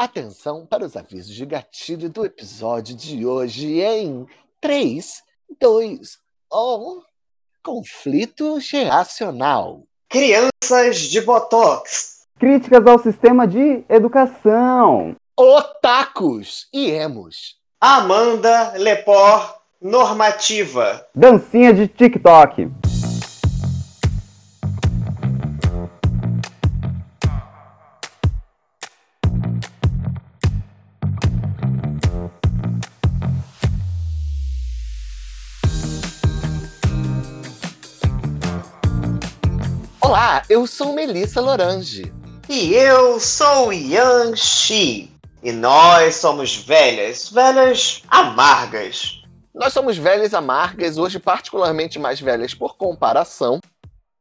Atenção para os avisos de gatilho do episódio de hoje em 3, 2, 1. Conflito geracional. Crianças de Botox. Críticas ao sistema de educação. Otacos e emos. Amanda Lepor, normativa. Dancinha de TikTok. Olá, eu sou Melissa Lorange. E eu sou Yang Shi. E nós somos velhas, velhas amargas. Nós somos velhas amargas, hoje particularmente mais velhas por comparação.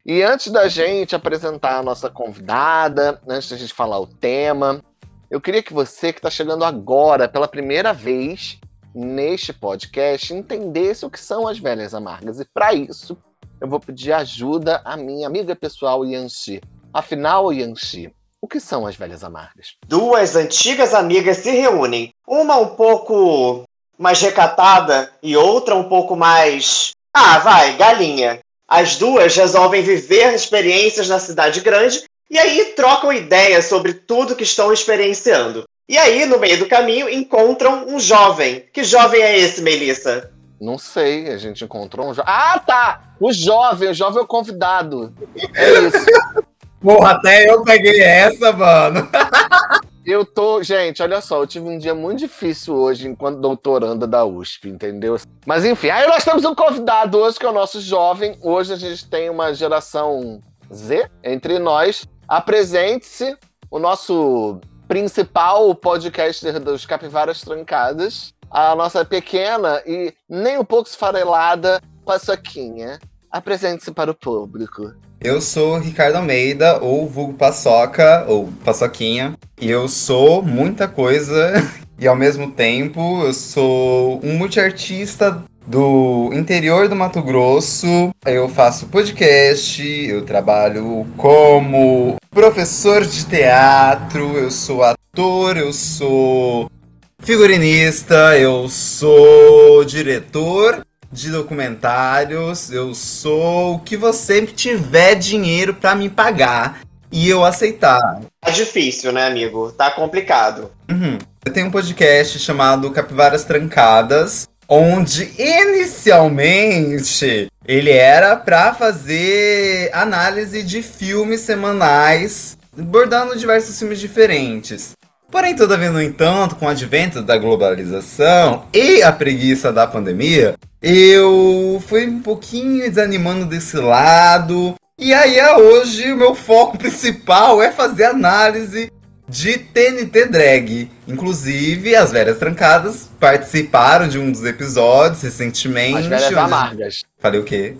E antes da gente apresentar a nossa convidada, antes da gente falar o tema, eu queria que você que está chegando agora pela primeira vez neste podcast entendesse o que são as velhas amargas. E para isso, eu vou pedir ajuda à minha amiga pessoal Yanxi. Afinal, Yanxi, o que são as velhas amargas? Duas antigas amigas se reúnem. Uma um pouco mais recatada e outra um pouco mais. Ah, vai, galinha. As duas resolvem viver experiências na cidade grande e aí trocam ideias sobre tudo que estão experienciando. E aí, no meio do caminho, encontram um jovem. Que jovem é esse, Melissa? Não sei, a gente encontrou um jovem. Ah, tá! O jovem, o jovem é o convidado. É isso. Porra, até eu peguei essa, mano. Eu tô, gente, olha só, eu tive um dia muito difícil hoje enquanto doutoranda da USP, entendeu? Mas enfim, aí nós temos um convidado hoje que é o nosso jovem. Hoje a gente tem uma geração Z entre nós. Apresente-se o nosso principal podcaster dos Capivaras Trancadas, a nossa pequena e nem um pouco esfarelada Paçoquinha. Apresente-se para o público. Eu sou Ricardo Almeida, ou vulgo Paçoca, ou Paçoquinha. E eu sou muita coisa. E ao mesmo tempo, eu sou um multiartista do interior do Mato Grosso. Eu faço podcast, eu trabalho como professor de teatro, eu sou ator, eu sou figurinista, eu sou diretor de documentários, eu sou o que você tiver dinheiro para me pagar e eu aceitar. Tá difícil, né, amigo? Tá complicado. Uhum. Eu tenho um podcast chamado Capivaras Trancadas, onde inicialmente ele era para fazer análise de filmes semanais, abordando diversos filmes diferentes. Porém, todavia, no entanto, com o advento da globalização e a preguiça da pandemia, eu fui um pouquinho desanimando desse lado. E aí, hoje, o meu foco principal é fazer análise de TNT Drag. Inclusive, as velhas trancadas participaram de um dos episódios recentemente. As velhas amargas. Falei o quê?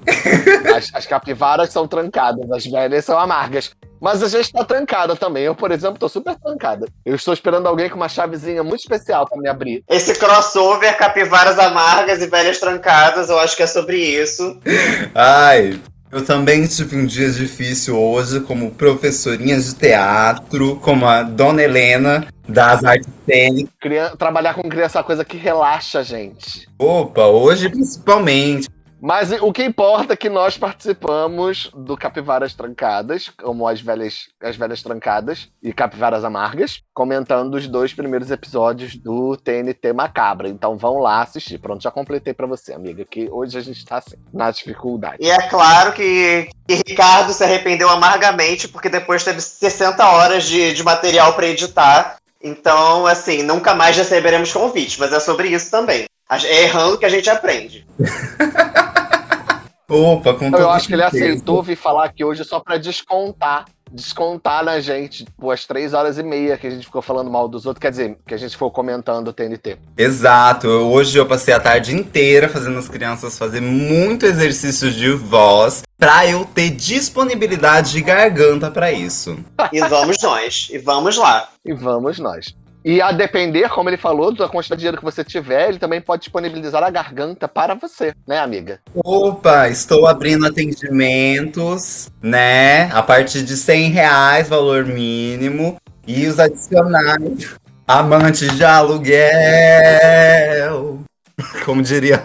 As, as capivaras são trancadas, as velhas são amargas. Mas a gente tá trancada também. Eu, por exemplo, tô super trancada. Eu estou esperando alguém com uma chavezinha muito especial pra me abrir. Esse crossover capivaras amargas e velhas trancadas, eu acho que é sobre isso. Ai, eu também tive um dia difícil hoje como professorinha de teatro, como a Dona Helena das artes cênicas. Trabalhar com criança é uma coisa que relaxa a gente. Opa, hoje principalmente. Mas o que importa é que nós participamos do Capivaras Trancadas, como as velhas, as velhas trancadas e Capivaras Amargas, comentando os dois primeiros episódios do TNT Macabra. Então vão lá assistir. Pronto, já completei pra você, amiga, que hoje a gente tá assim, na dificuldade. E é claro que, que Ricardo se arrependeu amargamente, porque depois teve 60 horas de, de material pra editar. Então, assim, nunca mais receberemos convite, mas é sobre isso também. É errando que a gente aprende. Opa, com Então, eu acho que ele aceitou vir falar aqui hoje só pra descontar. Descontar na gente, as três horas e meia que a gente ficou falando mal dos outros, quer dizer, que a gente ficou comentando o TNT. Exato, eu- hoje eu passei a tarde inteira fazendo as crianças fazer muito exercício de voz pra eu ter disponibilidade de garganta pra isso. E vamos nós. E vamos lá. E vamos nós. E a depender, como ele falou, da quantidade de dinheiro que você tiver, ele também pode disponibilizar a garganta para você, né, amiga? Opa, estou abrindo atendimentos, né? A partir de 100 reais, valor mínimo. E os adicionais. Amante de aluguel. Como diria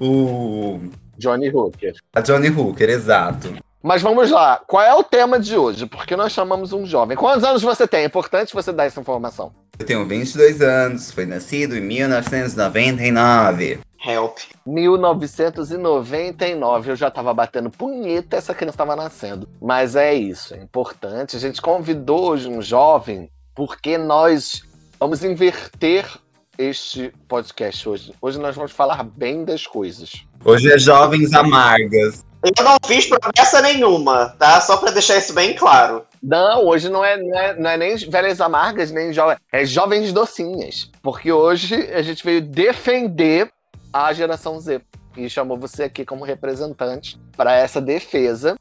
o. Johnny Hooker. A Johnny Hooker, exato. Mas vamos lá, qual é o tema de hoje? Porque nós chamamos um jovem. Quantos anos você tem? É importante você dar essa informação. Eu tenho 22 anos, fui nascido em 1999. Help. 1999, eu já tava batendo punheta, essa criança tava nascendo. Mas é isso, é importante. A gente convidou hoje um jovem porque nós vamos inverter este podcast hoje. Hoje nós vamos falar bem das coisas. Hoje é Jovens Amargas. Eu não fiz promessa nenhuma, tá? Só pra deixar isso bem claro. Não, hoje não é, não é, não é nem velhas amargas, nem jovens. É jovens docinhas. Porque hoje a gente veio defender a geração Z. E chamou você aqui como representante para essa defesa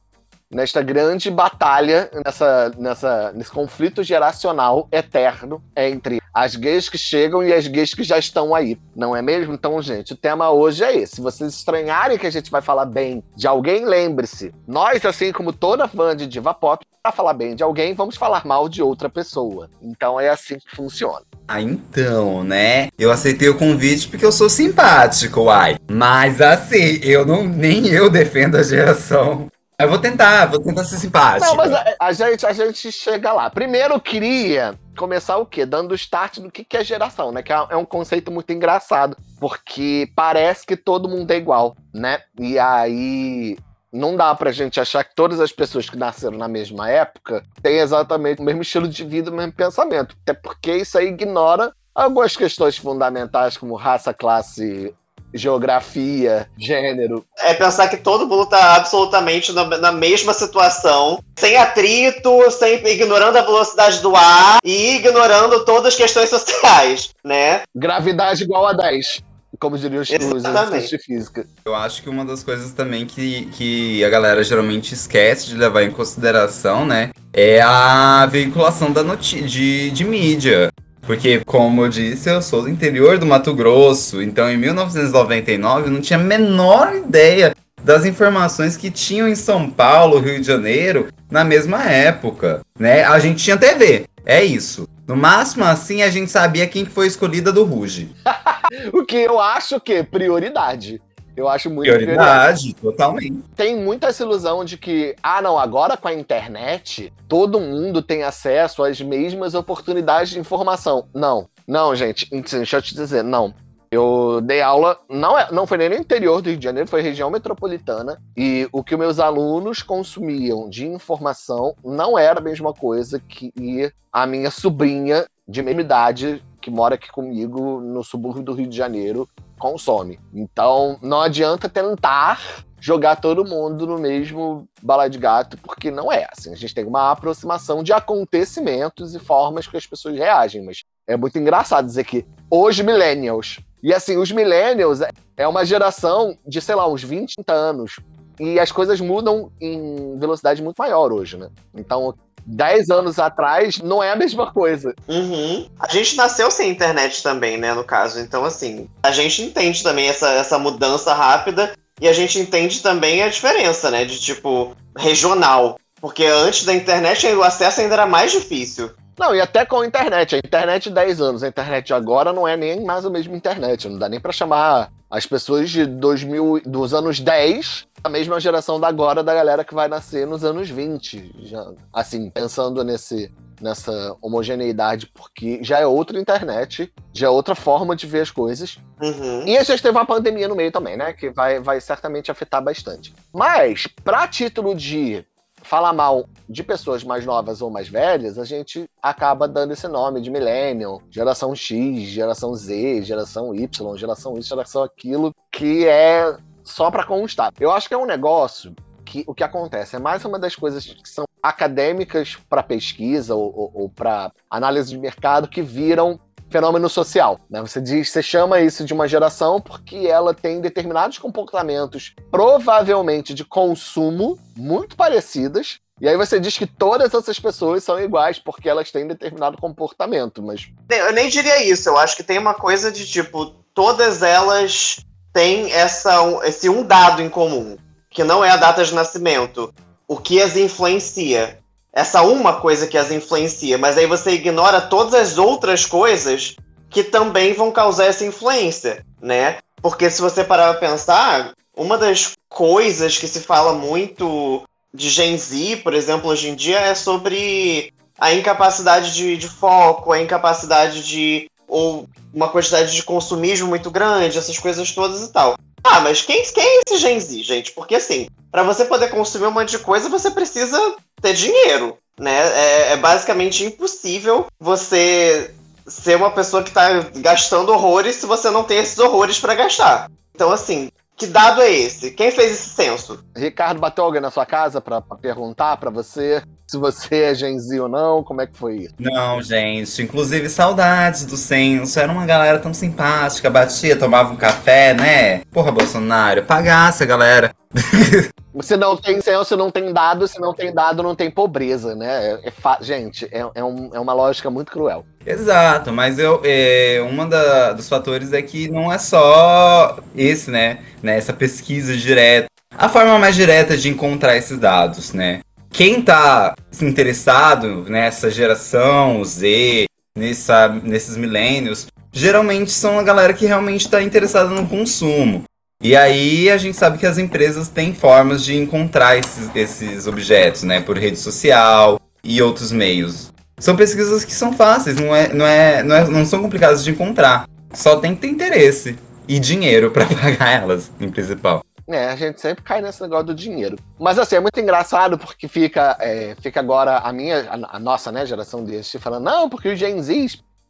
nesta grande batalha, nessa, nessa, nesse conflito geracional eterno entre as gays que chegam e as gays que já estão aí, não é mesmo? Então, gente, o tema hoje é esse. Se vocês estranharem que a gente vai falar bem de alguém, lembre-se, nós, assim como toda fã de diva pop, para falar bem de alguém, vamos falar mal de outra pessoa. Então é assim que funciona. Ah, então, né? Eu aceitei o convite porque eu sou simpático, uai. Mas assim, eu não nem eu defendo a geração eu vou tentar, vou tentar ser simpático. Não, mas a, a, gente, a gente chega lá. Primeiro eu queria começar o quê? Dando start do que, que é geração, né? Que é, é um conceito muito engraçado. Porque parece que todo mundo é igual, né? E aí não dá pra gente achar que todas as pessoas que nasceram na mesma época têm exatamente o mesmo estilo de vida, o mesmo pensamento. Até porque isso aí ignora algumas questões fundamentais como raça, classe geografia, gênero. É pensar que todo mundo tá absolutamente na, na, mesma situação, sem atrito, sem ignorando a velocidade do ar e ignorando todas as questões sociais, né? Gravidade igual a 10 como diriam os exercícios de física. Eu acho que uma das coisas também que, que a galera geralmente esquece de levar em consideração, né, é a veiculação da de, de mídia. Porque, como eu disse, eu sou do interior do Mato Grosso, então em 1999 eu não tinha a menor ideia das informações que tinham em São Paulo, Rio de Janeiro, na mesma época, né? A gente tinha TV, é isso. No máximo, assim, a gente sabia quem foi escolhida do Ruge. o que eu acho que é prioridade. Eu acho muito prioridade, totalmente. Tem muita essa ilusão de que, ah, não, agora com a internet, todo mundo tem acesso às mesmas oportunidades de informação. Não, não, gente, deixa eu te dizer, não. Eu dei aula, não, é, não foi nem no interior do Rio de Janeiro, foi região metropolitana. E o que meus alunos consumiam de informação não era a mesma coisa que a minha sobrinha de mesma idade, que mora aqui comigo no subúrbio do Rio de Janeiro, consome. Então, não adianta tentar jogar todo mundo no mesmo bala de gato, porque não é assim. A gente tem uma aproximação de acontecimentos e formas que as pessoas reagem, mas é muito engraçado dizer que os millennials. E assim, os millennials é uma geração de, sei lá, uns 20 anos. E as coisas mudam em velocidade muito maior hoje, né? Então, 10 anos atrás não é a mesma coisa. Uhum. A gente nasceu sem internet também, né, no caso. Então, assim, a gente entende também essa, essa mudança rápida e a gente entende também a diferença, né, de tipo, regional. Porque antes da internet o acesso ainda era mais difícil. Não, e até com a internet. A internet de 10 anos, a internet agora não é nem mais a mesma internet. Não dá nem para chamar as pessoas de 2000, dos anos 10 a mesma geração da agora da galera que vai nascer nos anos 20. Já, assim, pensando nesse, nessa homogeneidade, porque já é outra internet, já é outra forma de ver as coisas. Uhum. E a gente teve uma pandemia no meio também, né? Que vai, vai certamente afetar bastante. Mas, para título de falar mal de pessoas mais novas ou mais velhas, a gente acaba dando esse nome de millennial, geração X, geração Z, geração Y, geração isso, geração aquilo, que é só para constar. Eu acho que é um negócio que o que acontece é mais uma das coisas que são acadêmicas para pesquisa ou, ou, ou para análise de mercado que viram fenômeno social. Né? Você diz, você chama isso de uma geração porque ela tem determinados comportamentos, provavelmente de consumo, muito parecidas. E aí você diz que todas essas pessoas são iguais porque elas têm determinado comportamento, mas. Eu nem diria isso. Eu acho que tem uma coisa de tipo, todas elas tem essa, esse um dado em comum, que não é a data de nascimento. O que as influencia. Essa uma coisa que as influencia, mas aí você ignora todas as outras coisas que também vão causar essa influência, né? Porque se você parar pra pensar, uma das coisas que se fala muito de Gen Z, por exemplo, hoje em dia, é sobre a incapacidade de, de foco, a incapacidade de. ou uma quantidade de consumismo muito grande, essas coisas todas e tal. Ah, mas quem, quem é esse Gen Z, gente? Porque assim, para você poder consumir um monte de coisa, você precisa ter dinheiro, né? É, é basicamente impossível você ser uma pessoa que tá gastando horrores se você não tem esses horrores para gastar. Então, assim, que dado é esse? Quem fez esse censo? Ricardo bateu alguém na sua casa pra, pra perguntar pra você se você é Gen Z ou não? Como é que foi isso? Não, gente. Inclusive, saudades do censo. Era uma galera tão simpática. Batia, tomava um café, né? Porra, Bolsonaro, pagasse a galera. Se não tem censo, não tem dado. Se não tem dado, não tem pobreza, né? É, é gente, é, é, um- é uma lógica muito cruel. Exato, mas eu, é, da- dos fatores é que não é só esse, né, né? Essa pesquisa direta. A forma mais direta de encontrar esses dados, né? Quem tá interessado nessa geração Z, nessa, nesses milênios, geralmente são a galera que realmente está interessada no consumo. E aí a gente sabe que as empresas têm formas de encontrar esses, esses objetos, né? Por rede social e outros meios. São pesquisas que são fáceis, não, é, não, é, não, é- não são complicadas de encontrar. Só tem que ter interesse e dinheiro pra pagar elas, em principal. É, a gente sempre cai nesse negócio do dinheiro. Mas assim, é muito engraçado porque fica, é, fica agora a minha, a, a nossa, né, geração deste falando, não, porque os Gen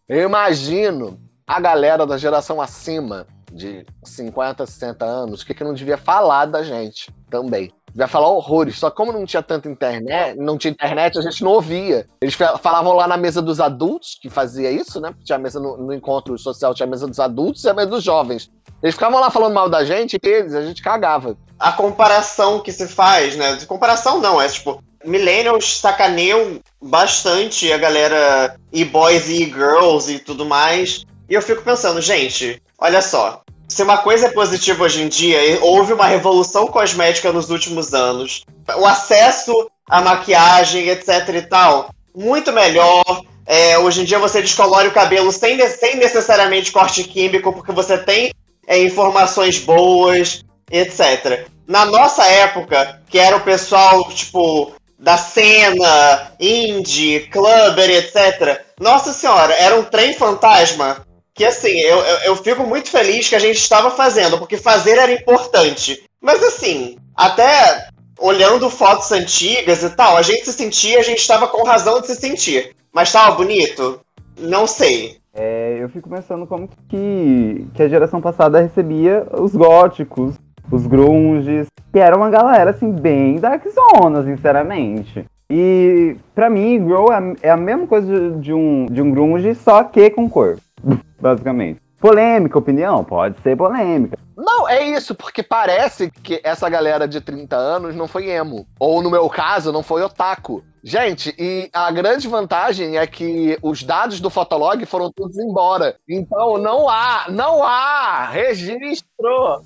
eu imagino a galera da geração acima de 50, 60 anos, o que, que não devia falar da gente também. Devia falar horrores. Só que como não tinha tanta internet, não tinha internet, a gente não ouvia. Eles fa- falavam lá na mesa dos adultos, que fazia isso, né? Tinha a mesa no, no encontro social, tinha a mesa dos adultos e a mesa dos jovens. Eles ficavam lá falando mal da gente, e eles, a gente cagava. A comparação que se faz, né? De comparação não, é tipo, Millennials sacaneiam bastante a galera e-boys e e-girls e tudo mais. E eu fico pensando, gente, olha só. Se uma coisa é positiva hoje em dia, houve uma revolução cosmética nos últimos anos. O acesso à maquiagem, etc e tal, muito melhor. É, hoje em dia você descolore o cabelo sem, sem necessariamente corte químico, porque você tem é, informações boas, etc. Na nossa época, que era o pessoal, tipo, da cena, indie, clubber, etc. Nossa senhora, era um trem fantasma que, assim, eu, eu, eu fico muito feliz que a gente estava fazendo, porque fazer era importante. Mas, assim, até olhando fotos antigas e tal, a gente se sentia, a gente estava com razão de se sentir. Mas tava bonito? Não sei. É, eu fico pensando como que, que a geração passada recebia os góticos, os grunges, que era uma galera, assim, bem darkzona, sinceramente. E, pra mim, grow é a- é a mesma coisa de- de um, de um grunge, só que com cor, basicamente. Polêmica, opinião? Pode ser polêmica. Não, é isso, porque parece que essa galera de 30 anos não foi emo. Ou, no meu caso, não foi otaku. Gente, e a grande vantagem é que os dados do Fotolog foram todos embora. Então não há, não há registro.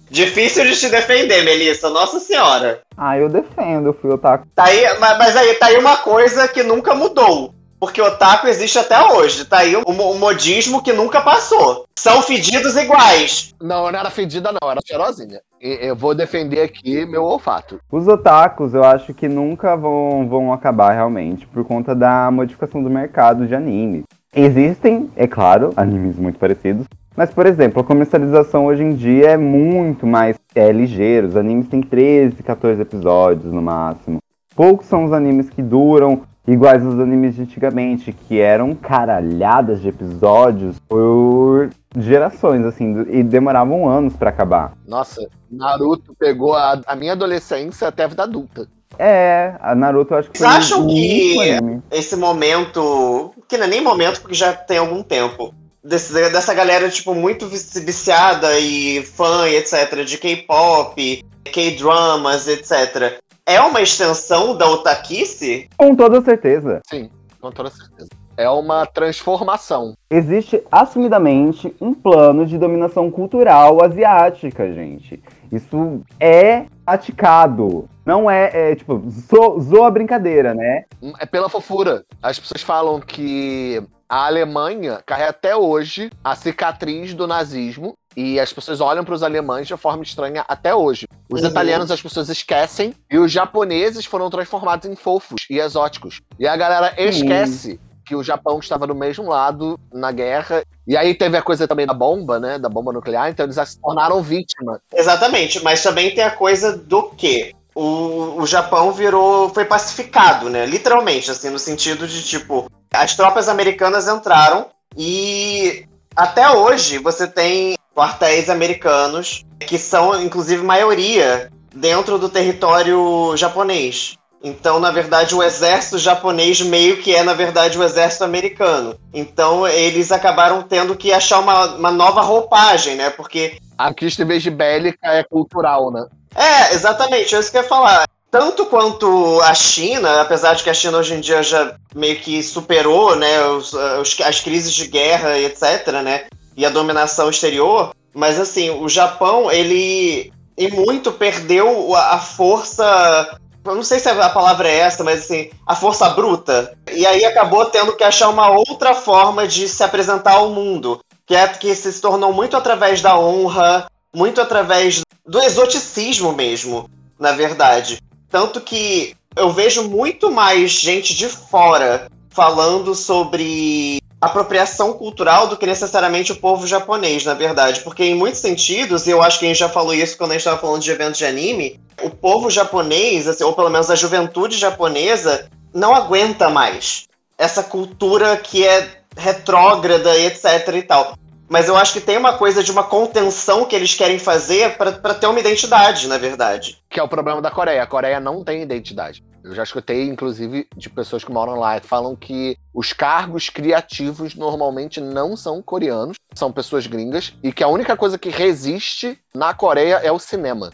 Difícil de te defender, Melissa, nossa senhora. Ah, eu defendo, eu fui otaku. Tá aí, ma- mas aí tá aí uma coisa que nunca mudou. Porque otaku existe até hoje. Tá aí um, um modismo que nunca passou. São fedidos iguais. Não, eu não era fedida, não, era cheirosinha. E eu vou defender aqui meu olfato. Os otakus, eu acho que nunca vão, vão acabar realmente, por conta da modificação do mercado de anime. Existem, é claro, animes muito parecidos, mas, por exemplo, a comercialização hoje em dia é muito mais é, ligeira. Os animes têm 13, 14 episódios no máximo. Poucos são os animes que duram iguais aos animes de antigamente, que eram caralhadas de episódios por gerações, assim, e demoravam anos pra acabar. Nossa, Naruto pegou a, a minha adolescência até a vida adulta. É, a Naruto acho que Vocês foi acham que- anime. Esse momento. Que não é nem momento, porque já tem algum tempo. Desse- dessa galera, tipo, muito vici- viciada e fã e etc. de K-pop, K-dramas, etc. É uma extensão da otaquice? Com toda certeza. Sim, com toda certeza. É uma transformação. Existe assumidamente um plano de dominação cultural asiática, gente. Isso é praticado. Não é, é tipo, zo, zoa a brincadeira, né? É pela fofura. As pessoas falam que a Alemanha carrega até hoje a cicatriz do nazismo e as pessoas olham para os alemães de forma estranha até hoje. Os Uhum. italianos as pessoas esquecem e os japoneses foram transformados em fofos e exóticos. E a galera esquece que o Japão estava do mesmo lado na guerra. E aí teve a coisa também da bomba, né? Da bomba nuclear, então eles se tornaram vítima. Exatamente, mas também tem a coisa do que o, o Japão virou. foi pacificado, né? Literalmente, assim, no sentido de tipo, as tropas americanas entraram e até hoje você tem quartéis americanos que são, inclusive, maioria dentro do território japonês. Então, na verdade, o exército japonês meio que é, na verdade, o exército americano. Então, eles acabaram tendo que achar uma, uma nova roupagem, né? Porque A conquista, em vez de bélica, é cultural, né? é, exatamente, é isso que eu ia falar. Tanto quanto a China, apesar de que a China hoje em dia já meio que superou, né, os, as crises de guerra e etc, né, e a dominação exterior, mas assim, o Japão, ele e muito perdeu a, força, eu não sei se a palavra é essa, mas assim, a força bruta. E aí acabou tendo que achar uma outra forma de se apresentar ao mundo, que é que se tornou muito através da honra, muito através do exoticismo mesmo, na verdade. Tanto que eu vejo muito mais gente de fora falando sobre apropriação cultural do que necessariamente o povo japonês, na verdade. Porque em muitos sentidos, e eu acho que a gente já falou isso quando a gente estava falando de eventos de anime, o povo japonês, assim, ou pelo menos a juventude japonesa, não aguenta mais essa cultura que é retrógrada etc e tal. Mas eu acho que tem uma coisa de uma contenção que eles querem fazer para ter uma identidade, na verdade. Que é o problema da Coreia. A Coreia não tem identidade. Eu já escutei, inclusive, de pessoas que moram lá, que falam que os cargos criativos normalmente não são coreanos, são pessoas gringas, e que a única coisa que resiste na Coreia é o cinema.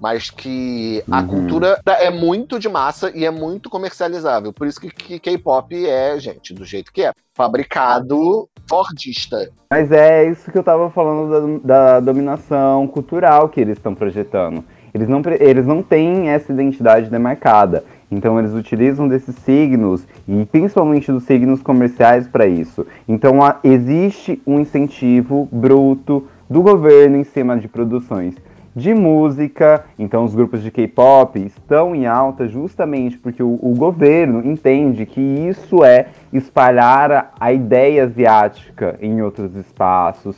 Mas que a Uhum. cultura é muito de massa e é muito comercializável. Por isso que, K-pop é, gente, do jeito que é. Fabricado fordista. Mas é isso que eu tava falando da, da dominação cultural que eles estão projetando. Eles não, eles não têm essa identidade demarcada. Então eles utilizam desses signos, e principalmente dos signos comerciais, para isso. Então há- existe um incentivo bruto do governo em cima de produções de música. Então os grupos de K-pop estão em alta justamente porque o, o governo entende que isso é espalhar a, a ideia asiática em outros espaços.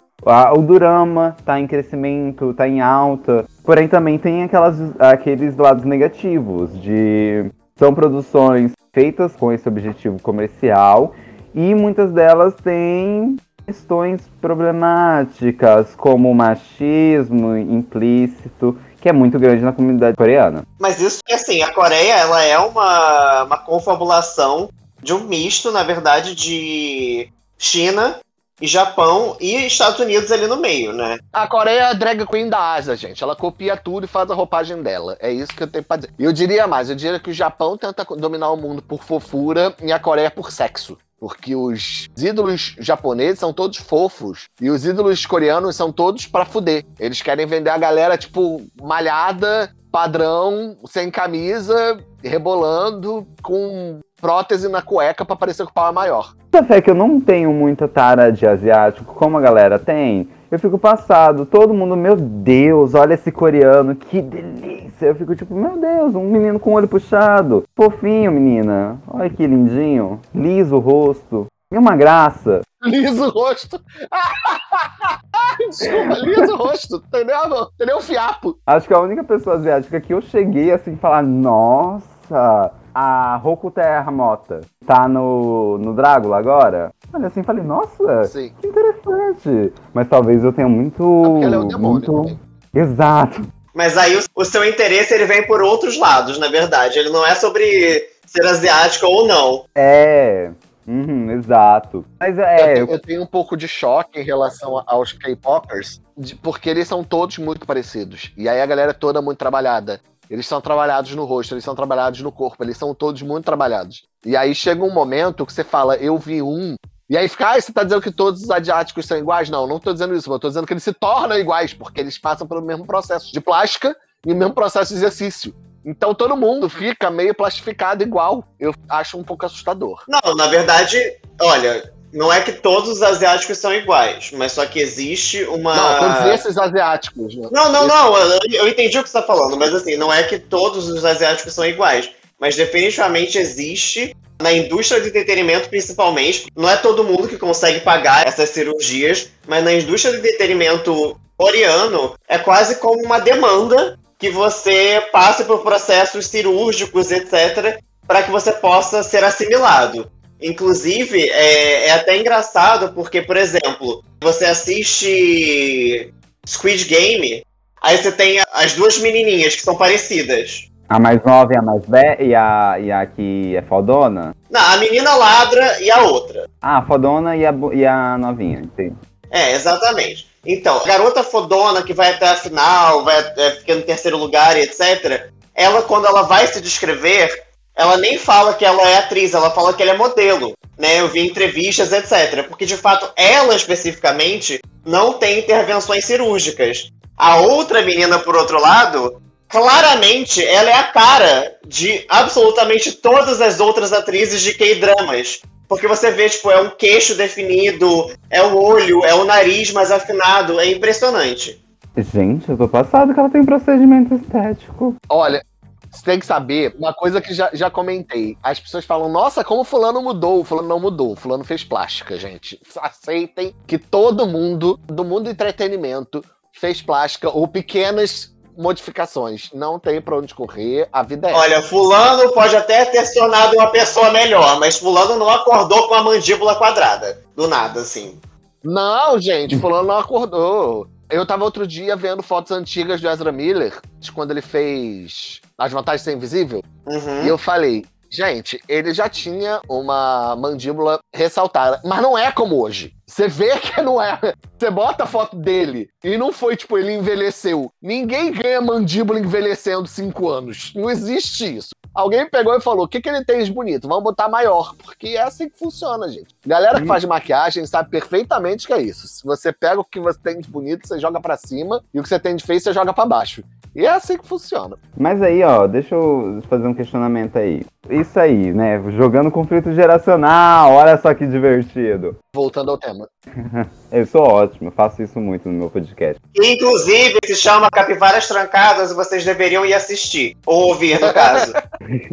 O Durama está em crescimento, está em alta. Porém também tem aquelas, aqueles lados negativos de são produções feitas com esse objetivo comercial e muitas delas têm questões problemáticas, como o machismo implícito, que é muito grande na comunidade coreana. Mas isso, assim, a Coreia, ela é uma, uma confabulação de um misto, na verdade, de China e Japão e Estados Unidos ali no meio, né? A Coreia é a drag queen da Ásia, gente. Ela copia tudo e faz a roupagem dela. É isso que eu tenho pra dizer. E eu diria mais, eu diria que o Japão tenta dominar o mundo por fofura e a Coreia por sexo. Porque os ídolos japoneses são todos fofos. E os ídolos coreanos são todos pra fuder. Eles querem vender a galera, tipo, malhada, padrão, sem camisa, rebolando, com prótese na cueca pra parecer que o pau é maior. Essa fé que eu não tenho muita tara de asiático, como a galera tem, eu fico passado. Todo mundo, meu Deus, olha esse coreano, que delícia. Eu fico tipo, meu Deus, um menino com o olho puxado. Fofinho, menina. Olha que lindinho. Liso o rosto. E uma graça. Liso o rosto. Desculpa, liso o rosto. Entendeu? Entendeu o fiapo? Acho que a única pessoa asiática que eu cheguei assim falar, nossa, a Roku Terramota tá no, no Drácula agora. Olha assim, falei, nossa, Sim. que interessante. Mas talvez eu tenha muito. É porque ela é o demônio muito... também. Exato. Mas aí o, o seu interesse ele vem por outros lados, na verdade. Ele não é sobre ser asiático ou não. É. Uhum, exato. Mas Eu, é. tenho, eu tenho um pouco de choque em relação aos K-popers, porque eles são todos muito parecidos. E aí a galera é toda muito trabalhada. Eles são trabalhados no rosto, eles são trabalhados no corpo, eles são todos muito trabalhados. E aí chega um momento que você fala, eu vi um. E aí fica, ah, você tá dizendo que todos os asiáticos são iguais? Não, não tô dizendo isso, eu tô dizendo que eles se tornam iguais, porque eles passam pelo mesmo processo de plástica e o mesmo processo de exercício. Então todo mundo fica meio plastificado igual. Eu acho um pouco assustador. Não, na verdade, olha, não é que todos os asiáticos são iguais, mas só que existe uma. Não, todos esses asiáticos. Né? Não, não, não. Eu, eu entendi o que você está falando, mas assim, não é que todos os asiáticos são iguais. Mas definitivamente existe na indústria de entretenimento, principalmente. Não é todo mundo que consegue pagar essas cirurgias, mas na indústria de entretenimento coreano é quase como uma demanda que você passe por processos cirúrgicos, etc., para que você possa ser assimilado. Inclusive, é, é, até engraçado porque, por exemplo, você assiste Squid Game, aí você tem as duas menininhas que são parecidas. A mais nova e a mais velha e a, e a que é fodona? Não, a menina ladra e a outra. Ah, a fodona e a, e a novinha, sim. É, exatamente. Então, a garota fodona que vai até a final, vai é, fica no terceiro lugar e etc. Ela, quando ela vai se descrever, ela nem fala que ela é atriz, ela fala que ela é modelo. Né? Eu vi entrevistas, etc. Porque, de fato, ela especificamente não tem intervenções cirúrgicas. A outra menina, por outro lado, claramente ela é a cara de absolutamente todas as outras atrizes de K-dramas. Porque você vê, tipo, é um queixo definido, é o olho, é o nariz mais afinado, é impressionante. Gente, eu tô passado que ela tem procedimento estético. Olha, você tem que saber uma coisa que já, já comentei. As pessoas falam, nossa, como fulano mudou. O fulano não mudou, o fulano fez plástica, gente. Aceitem que todo mundo do mundo do entretenimento fez plástica ou pequenas modificações. Não tem pra onde correr, a vida é. Olha, fulano pode até ter se tornado uma pessoa melhor, mas fulano não acordou com a mandíbula quadrada. Do nada, assim. Não, gente, fulano não acordou. Eu tava outro dia vendo fotos antigas do Ezra Miller, de quando ele fez As Vantagens Ser Invisível. Uhum. E eu falei, gente, ele já tinha uma mandíbula ressaltada, mas não é como hoje. Você vê que não é. Você bota a foto dele e não foi tipo, ele envelheceu. Ninguém ganha mandíbula envelhecendo cinco anos. Não existe isso. Alguém pegou e falou: o que, que ele tem de bonito? Vamos botar maior. Porque é assim que funciona, gente. Galera que hum. faz maquiagem sabe perfeitamente que é isso. Se você pega o que você tem de bonito, você joga para cima, e o que você tem de feio, você joga para baixo. E é assim que funciona. Mas aí, ó, deixa eu fazer um questionamento aí. Isso aí, né? Jogando conflito geracional, olha só que divertido. Voltando ao tema. eu sou ótimo, faço isso muito no meu podcast. Inclusive, se chama Capivaras Trancadas e vocês deveriam ir assistir. Ou ouvir, no caso.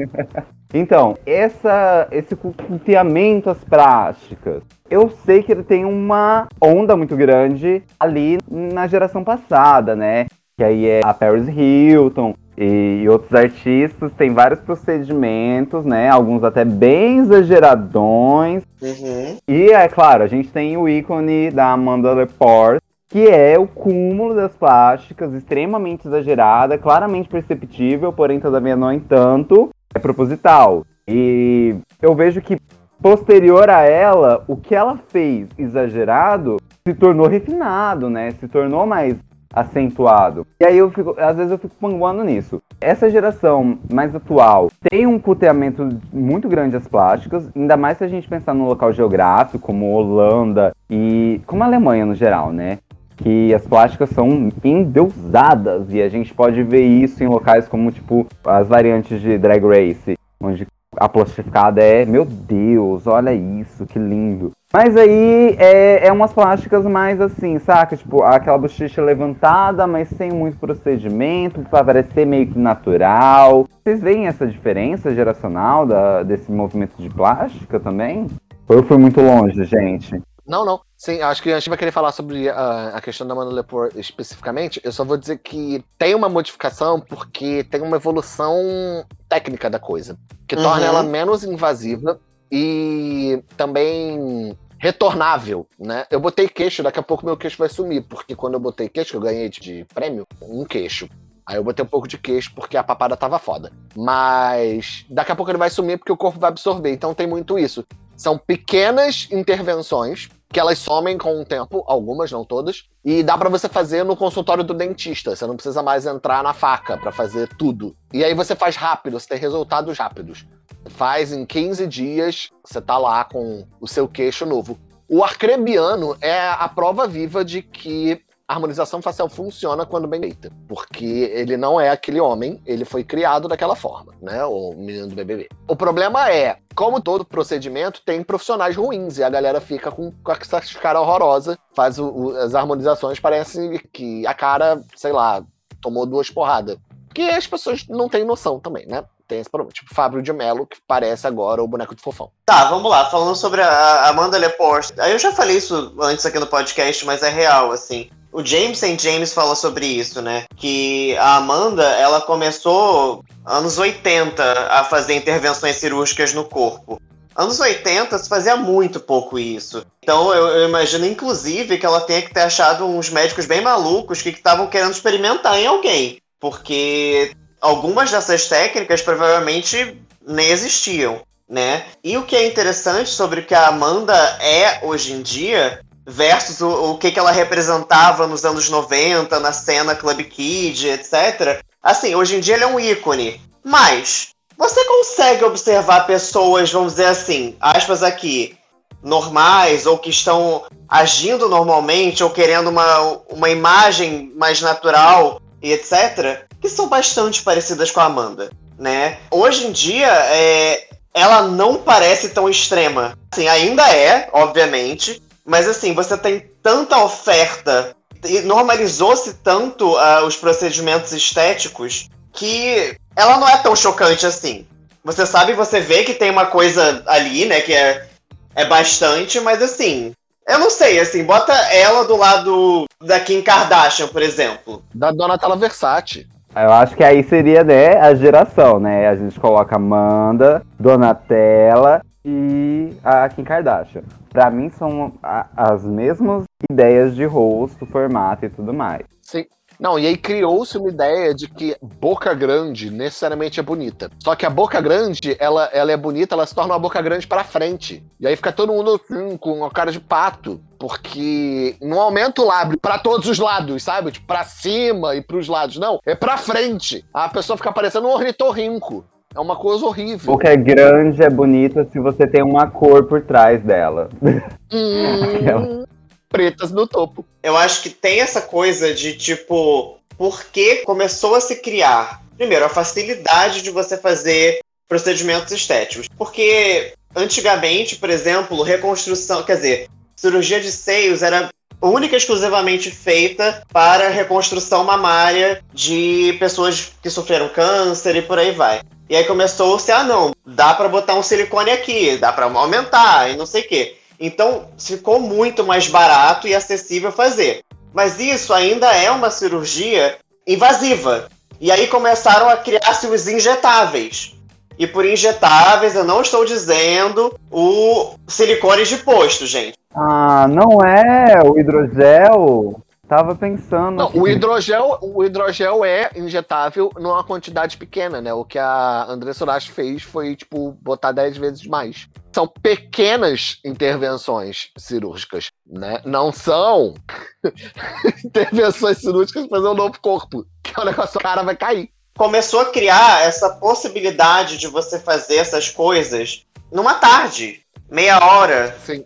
então, essa, esse culteamento às práticas. Eu sei que ele tem uma onda muito grande ali na geração passada, né? Que aí é a Paris Hilton, e outros artistas têm vários procedimentos, né? Alguns até bem exageradões. Uhum. E é claro, a gente tem o ícone da Amanda Lepore, que é o cúmulo das plásticas, extremamente exagerada, claramente perceptível, porém, todavia, no entanto, é proposital. E eu vejo que posterior a ela, o que ela fez exagerado se tornou refinado, né? Se tornou mais acentuado. E aí eu fico, às vezes eu fico panguando nisso. Essa geração mais atual tem um cuteamento muito grande às plásticas, ainda mais se a gente pensar no local geográfico, como Holanda e como a Alemanha no geral, né? Que as plásticas são endeusadas e a gente pode ver isso em locais como, tipo, as variantes de Drag Race, onde a plastificada é, meu Deus, olha isso, que lindo. Mas aí é, é umas plásticas mais assim, saca? Tipo, aquela bochecha levantada, mas sem muito procedimento, pra parecer meio que natural. Vocês veem essa diferença geracional da, desse movimento de plástica também? Ou eu fui muito longe, gente? Não, não. Sim, acho que a gente vai querer falar sobre a, a questão da Mano Lepore especificamente. Eu só vou dizer que tem uma modificação porque tem uma evolução técnica da coisa, que uhum. torna ela menos invasiva e também retornável, né? Eu botei queixo, daqui a pouco meu queixo vai sumir, porque quando eu botei queixo, que eu ganhei de prêmio, um queixo. Aí eu botei um pouco de queixo porque a papada tava foda. Mas daqui a pouco ele vai sumir porque o corpo vai absorver. Então tem muito isso. São pequenas intervenções que elas somem com o tempo, algumas, não todas, e dá para você fazer no consultório do dentista. Você não precisa mais entrar na faca para fazer tudo. E aí você faz rápido, você tem resultados rápidos. faz em 15 dias, você tá lá com o seu queixo novo. O arcrebiano é a prova viva de que a harmonização facial funciona quando bem feita, porque ele não é aquele homem, ele foi criado daquela forma, né? O menino do BBB. O problema é, como todo procedimento, tem profissionais ruins e a galera fica com, com essa cara horrorosa, faz o, o, as harmonizações, parece que a cara, sei lá, tomou duas porradas. Que as pessoas não têm noção também, né? Tem esse problema. Tipo, Fábio de Mello, que parece agora o boneco de fofão. Tá, vamos lá. Falando sobre a Amanda Lepore. Eu já falei isso antes aqui no podcast, mas é real, assim. O James St. James fala sobre isso, né? Que a Amanda, ela começou anos 80 a fazer intervenções cirúrgicas no corpo. Anos 80 se fazia muito pouco isso. Então eu, eu, imagino, inclusive, que ela tenha que ter achado uns médicos bem malucos que estavam querendo experimentar em alguém. Porque algumas dessas técnicas provavelmente nem existiam, né? E o que é interessante sobre o que a Amanda é hoje em dia versus o, o que, que ela representava nos anos 90, na cena Club Kid, etc. Assim, hoje em dia ele é um ícone. Mas você consegue observar pessoas, vamos dizer assim, aspas aqui, normais ou que estão agindo normalmente ou querendo uma, uma imagem mais natural e etc., que são bastante parecidas com a Amanda, né? Hoje em dia, é, ela não parece tão extrema. Assim, ainda é, obviamente, mas assim, você tem tanta oferta e normalizou-se tanto uh, os procedimentos estéticos que ela não é tão chocante assim. Você sabe, você vê que tem uma coisa ali, né, que é, é bastante, mas assim, eu não sei, assim, bota ela do lado da Kim Kardashian, por exemplo. Da Donatella Versace. Eu acho que aí seria, né, a geração, né? A gente coloca Amanda, Donatella e a Kim Kardashian. Pra mim são a, as mesmas ideias de rosto, formato e tudo mais. Sim. Não, e aí criou-se uma ideia de que boca grande necessariamente é bonita. Só que a boca grande, ela, ela é bonita, ela se torna uma boca grande para frente. E aí fica todo mundo assim, com uma cara de pato. Porque não aumenta o lábio para todos os lados, sabe? Tipo, pra cima e pros lados. Não, é pra frente. A pessoa fica parecendo um ornitorrinco. É uma coisa horrível. Boca é grande, é bonita se você tem uma cor por trás dela. Hum, pretas no topo. Eu acho que tem essa coisa de tipo, porque começou a se criar, primeiro, a facilidade de você fazer procedimentos estéticos. Porque antigamente, por exemplo, reconstrução, quer dizer, cirurgia de seios era única e exclusivamente feita para reconstrução mamária de pessoas que sofreram câncer e por aí vai. E aí começou-se, ah não, dá para botar um silicone aqui, dá para aumentar e não sei o quê. Então ficou muito mais barato e acessível fazer. Mas isso ainda é uma cirurgia invasiva. E aí começaram a criar-se os injetáveis. E por injetáveis eu não estou dizendo o silicone de posto, gente. Ah, não é o hidrogel? Tava pensando. Não, o hidrogel, o hidrogel é injetável numa quantidade pequena, né? O que a André Sorachi fez foi, tipo, botar 10 vezes mais. São pequenas intervenções cirúrgicas, né? Não são intervenções cirúrgicas para fazer um novo corpo. Que é o negócio, o cara vai cair. Começou a criar essa possibilidade de você fazer essas coisas numa tarde, meia hora. Sim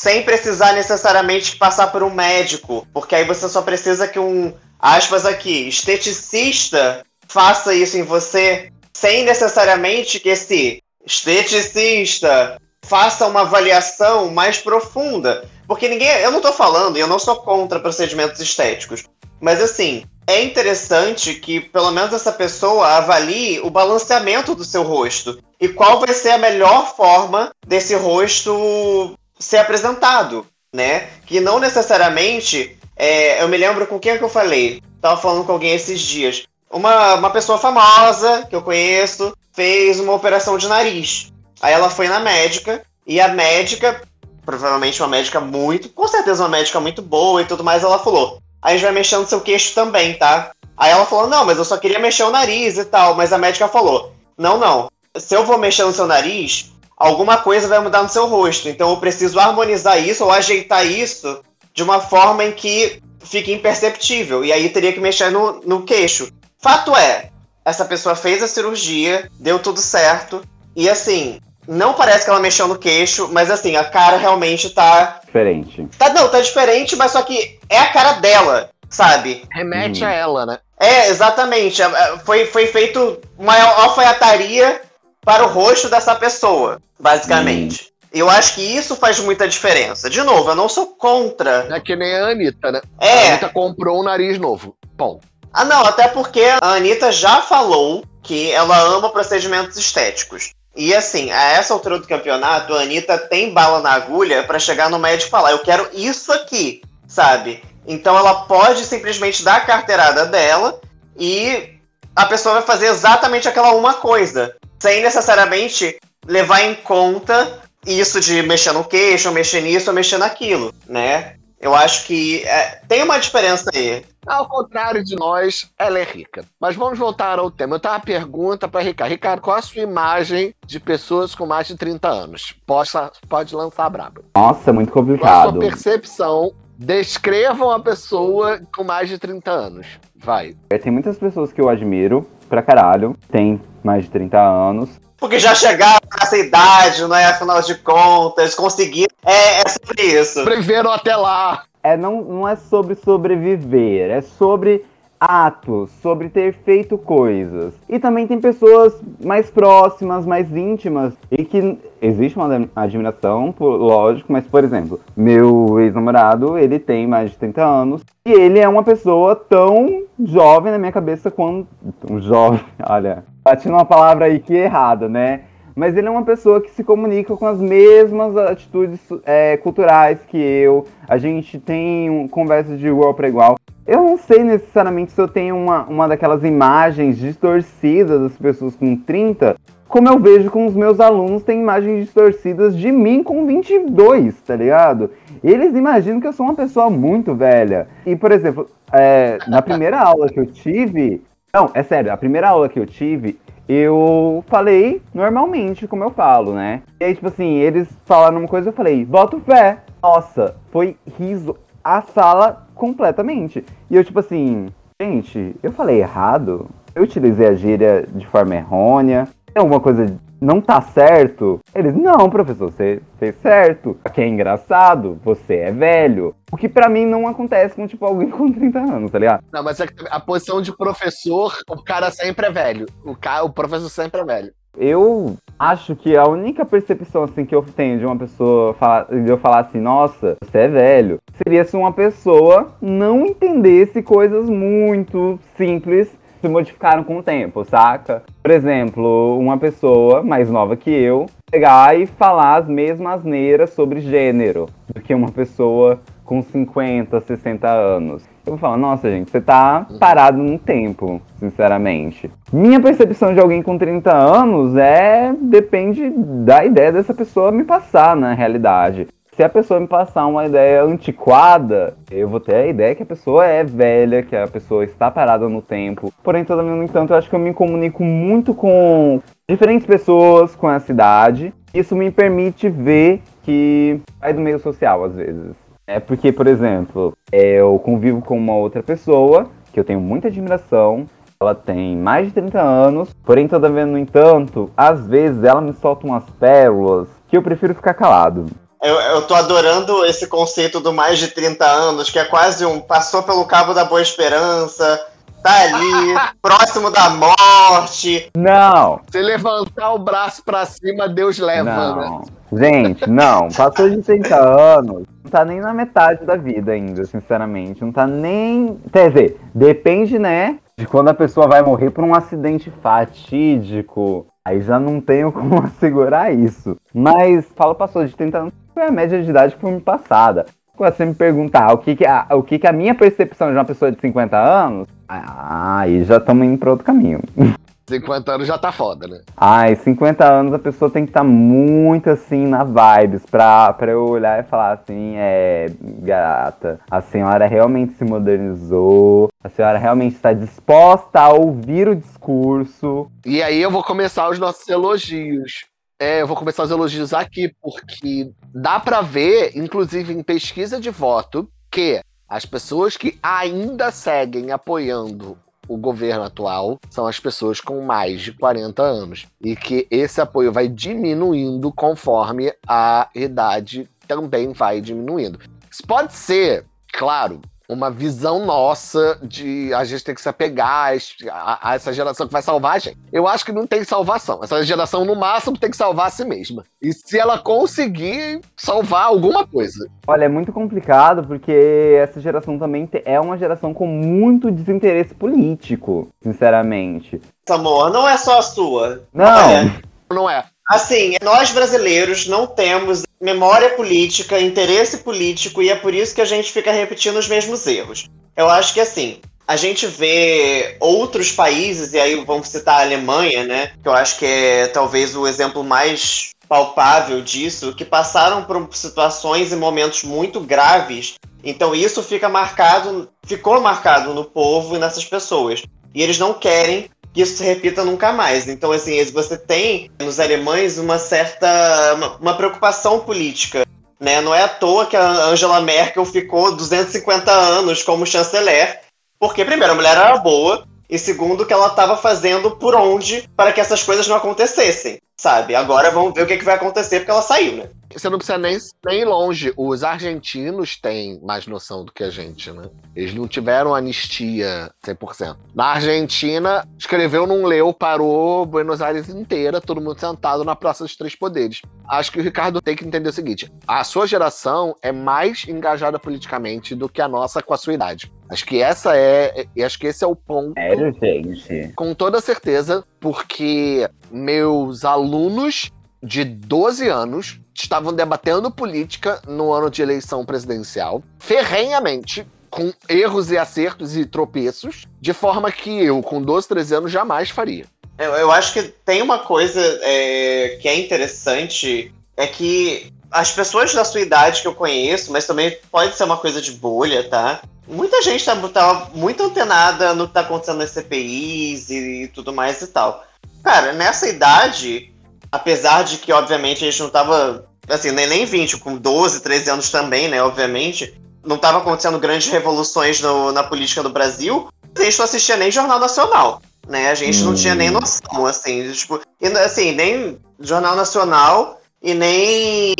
sem precisar necessariamente passar por um médico, porque aí você só precisa que um, aspas aqui, esteticista faça isso em você, sem necessariamente que esse esteticista faça uma avaliação mais profunda. Porque ninguém. Eu não tô falando, e eu não sou contra procedimentos estéticos. Mas assim, é interessante que pelo menos essa pessoa avalie o balanceamento do seu rosto. E qual vai ser a melhor forma desse rosto ser apresentado, né? Que não necessariamente. É, eu me lembro com quem é que eu falei. Tava falando com alguém esses dias. Uma, uma pessoa famosa que eu conheço fez uma operação de nariz. Aí ela foi na médica e a médica, provavelmente uma médica muito, com certeza uma médica muito boa e tudo mais, ela falou: a gente vai mexer no seu queixo também, tá? Aí ela falou: não, mas eu só queria mexer o nariz e tal. Mas a médica falou: não, não. Se eu vou mexer no seu nariz, alguma coisa vai mudar no seu rosto. Então eu preciso harmonizar isso ou ajeitar isso de uma forma em que fique imperceptível. E aí teria que mexer no, no queixo. Fato é, essa pessoa fez a cirurgia, deu tudo certo. E assim, não parece que ela mexeu no queixo, mas assim, a cara realmente tá. Diferente. tá não, tá diferente, mas só que é a cara dela, sabe? Remete Hum. a ela, né? É, exatamente. É, é, Foi, foi feito uma alfaiataria para o rosto dessa pessoa, basicamente. Eu acho que isso faz muita diferença. De novo, eu não sou contra. É que nem a Anitta, né? A É. Anitta comprou um nariz novo. Bom, Ah, não, até porque a Anitta já falou que ela ama procedimentos estéticos. E assim, a essa altura do campeonato, a Anitta tem bala na agulha pra chegar no médico e falar: eu quero isso aqui, sabe? Então ela pode simplesmente dar a carteirada dela e a pessoa vai fazer exatamente aquela uma coisa, sem necessariamente levar em conta isso de mexer no queixo, ou mexer nisso, ou mexer naquilo, né? Eu acho que é, tem uma diferença aí. ao contrário de nós, ela é rica. Mas vamos voltar ao tema. Eu tenho uma pergunta para Ricardo. Ricardo, qual a sua imagem de pessoas com mais de 30 anos? Possa, pode lançar a braba. Nossa, muito Qual a sua complicado. percepção? Descrevam a pessoa com mais de 30 anos. Vai. É, Tem muitas pessoas que eu admiro pra caralho, tem mais de 30 anos. Porque já chegaram nessa idade, não é? Afinal de contas, conseguiram. É, é sobre isso. Preveram até lá. É, não, não é sobre sobreviver, é sobre atos, sobre ter feito coisas. E também tem pessoas mais próximas, mais íntimas, e que existe uma admi- admiração, lógico, mas, por exemplo, meu ex-namorado, ele tem mais de 30 anos, e ele é uma pessoa tão jovem na minha cabeça quanto... Um jovem, olha, bati numa palavra aí que é errada, né? Mas ele é uma pessoa que se comunica com as mesmas atitudes é, culturais que eu. A gente tem um, conversas de igual para igual. Eu não sei necessariamente se eu tenho uma, uma daquelas imagens distorcidas das pessoas com 30, como eu vejo com os meus alunos têm imagens distorcidas de mim com 22, tá ligado? Eles imaginam que eu sou uma pessoa muito velha. E, por exemplo, é, na primeira aula que eu tive. Não, é sério, a primeira aula que eu tive, eu falei normalmente, como eu falo, né? E aí, tipo assim, eles falaram uma coisa, eu falei, boto fé. Nossa, foi riso a sala completamente. E eu, tipo assim, gente, eu falei errado? Eu utilizei a gíria de forma errônea? Tem alguma coisa não tá certo? Eles, não, professor, você fez certo. Que é engraçado, você é velho. O que pra mim não acontece com, tipo, alguém com 30 anos, tá ligado? Não, mas é que a posição de professor, o cara sempre é velho. O, cara, o professor sempre é velho. Eu acho que a única percepção assim que eu tenho de uma pessoa falar, de eu falar assim, nossa, você é velho, seria se uma pessoa não entendesse coisas muito simples se modificaram com o tempo, saca? Por exemplo, uma pessoa mais nova que eu pegar e falar as mesmas neiras sobre gênero do que uma pessoa com 50, 60 anos. Eu vou falar, nossa, gente, você tá parado no tempo, sinceramente. Minha percepção de alguém com 30 anos é. depende da ideia dessa pessoa me passar, na realidade. Se a pessoa me passar uma ideia antiquada, eu vou ter a ideia que a pessoa é velha, que a pessoa está parada no tempo. Porém, todavia, no entanto, eu acho que eu me comunico muito com diferentes pessoas com essa idade. Isso me permite ver que vai do meio social, às vezes. É porque, por exemplo, eu convivo com uma outra pessoa que eu tenho muita admiração. Ela tem mais de 30 anos, porém, todavia, no entanto, às vezes ela me solta umas pérolas que eu prefiro ficar calado. Eu, eu tô adorando esse conceito do mais de 30 anos, que é quase um passou pelo cabo da boa esperança, tá ali, próximo da morte. Não, Se levantar o braço pra cima, Deus leva, né? não. Gente, não. Passou de 30 anos, não tá nem na metade da vida ainda, sinceramente. Não tá nem. Quer dizer, depende, né? De quando a pessoa vai morrer por um acidente fatídico. Aí já não tenho como assegurar isso. Mas fala passou de 30 anos, foi a média de idade que foi me passada. Quando você me perguntar o que, que, a, o que, que a minha percepção de uma pessoa de 50 anos, ah, aí já estamos indo para outro caminho. 50 anos já tá foda, né? Ai, 50 anos a pessoa tem que estar muito assim na vibes pra, pra eu olhar e falar assim, é, gata, a senhora realmente se modernizou, a senhora realmente está disposta a ouvir o discurso. E aí eu vou começar os nossos elogios. É, eu vou começar os elogios aqui, porque dá pra ver, inclusive em pesquisa de voto, que as pessoas que ainda seguem apoiando o governo atual são as pessoas com mais de 40 anos. E que esse apoio vai diminuindo conforme a idade também vai diminuindo. Isso pode ser, claro, uma visão nossa de a gente ter que se apegar a, a, essa geração que vai salvar a gente. Eu acho que não tem salvação. Essa geração, no máximo, tem que salvar a si mesma. E se ela conseguir salvar alguma coisa. Olha, é muito complicado porque essa geração também é uma geração com muito desinteresse político, sinceramente. Amor, não é só a sua. Não. É. Não é. Assim, nós brasileiros não temos memória política, interesse político, e é por isso que a gente fica repetindo os mesmos erros. Eu acho que assim, a gente vê outros países, e aí vamos citar a Alemanha, né? Que eu acho que é talvez o exemplo mais palpável disso, que passaram por situações e momentos muito graves. Então isso fica marcado, ficou marcado no povo e nessas pessoas. E eles não querem que isso se repita nunca mais. Então, assim, você tem nos alemães uma certa uma, uma preocupação política. Né? Não é à toa que a Angela Merkel ficou 250 anos como chanceler, porque, primeiro, a mulher era boa, e segundo, que ela estava fazendo por onde para que essas coisas não acontecessem, sabe? Agora vamos ver o que, que vai acontecer, porque ela saiu, né? Você não precisa nem, nem ir longe. Os argentinos têm mais noção do que a gente, né? Eles não tiveram anistia 100%. Na Argentina, escreveu, não leu, parou Buenos Aires inteira, todo mundo sentado na Praça dos Três Poderes. Acho que o Ricardo tem que entender o seguinte: a sua geração é mais engajada politicamente do que a nossa com a sua idade. Acho que essa é. Acho que esse é o ponto. Sério, gente? Com toda certeza, porque meus alunos de 12 anos estavam debatendo política no ano de eleição presidencial, ferrenhamente, com erros e acertos e tropeços, de forma que eu, com 12, 13 anos, jamais faria. Eu, eu acho que tem uma coisa é, que é interessante, é que as pessoas da sua idade que eu conheço, mas também pode ser uma coisa de bolha, tá? Muita gente tá, tá muito antenada no que tá acontecendo nas CPIs e, e tudo mais e tal. Cara, nessa idade, apesar de que, obviamente, a gente não tava assim, nem, nem 20, com 12, 13 anos também, né, obviamente, não estava acontecendo grandes revoluções no, na política do Brasil, a gente não assistia nem Jornal Nacional, né, a gente hum. não tinha nem hum. noção, assim, tipo, e, assim, nem Jornal Nacional e nem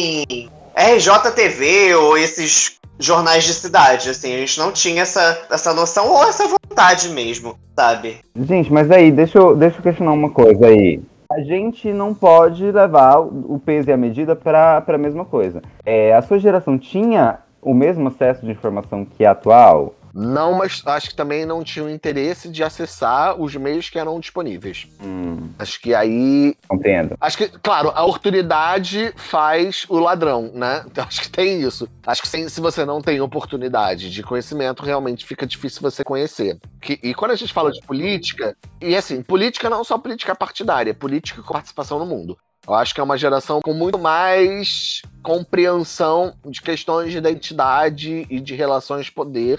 RJTV ou esses jornais de cidade, assim, a gente não tinha essa, essa noção ou essa vontade mesmo, sabe? Gente, mas aí, deixa eu, deixa eu questionar uma coisa aí a gente não pode levar o peso e a medida para a mesma coisa. É, a sua geração tinha o mesmo acesso de informação que a atual? Não, mas acho que também não tinha o interesse de acessar os meios que eram disponíveis. Hum. Acho que aí. Compreendo. Acho que, claro, a oportunidade faz o ladrão, né? Então acho que tem isso. Acho que se você não tem oportunidade de conhecimento, realmente fica difícil você conhecer. Que, e quando a gente fala de política, e assim, política não só política partidária, política com participação no mundo. Eu acho que é uma geração com muito mais compreensão de questões de identidade e de relações de poder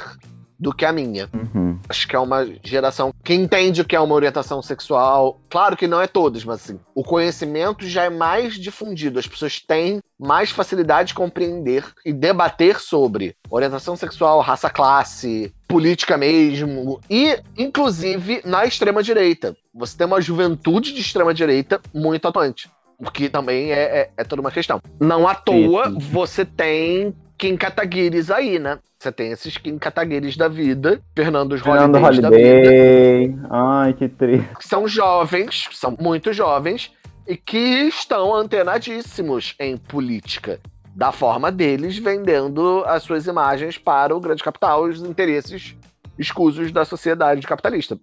do que a minha. Uhum. Acho que é uma geração que entende o que é uma orientação sexual. Claro que não é todas, mas assim, o conhecimento já é mais difundido. As pessoas têm mais facilidade de compreender e debater sobre orientação sexual, raça, classe, política mesmo. E, inclusive, na extrema-direita. Você tem uma juventude de extrema-direita muito atuante. O que também é, é, é, toda uma questão. Não à toa, você tem Kim Kataguiris aí, né? Você tem esses Kim Kataguiris da vida, Fernando Fernando Holiday da vida. Ai, que triste. São jovens, são muito jovens, e que estão antenadíssimos em política. Da forma deles vendendo as suas imagens para o grande capital e os interesses escusos da sociedade capitalista.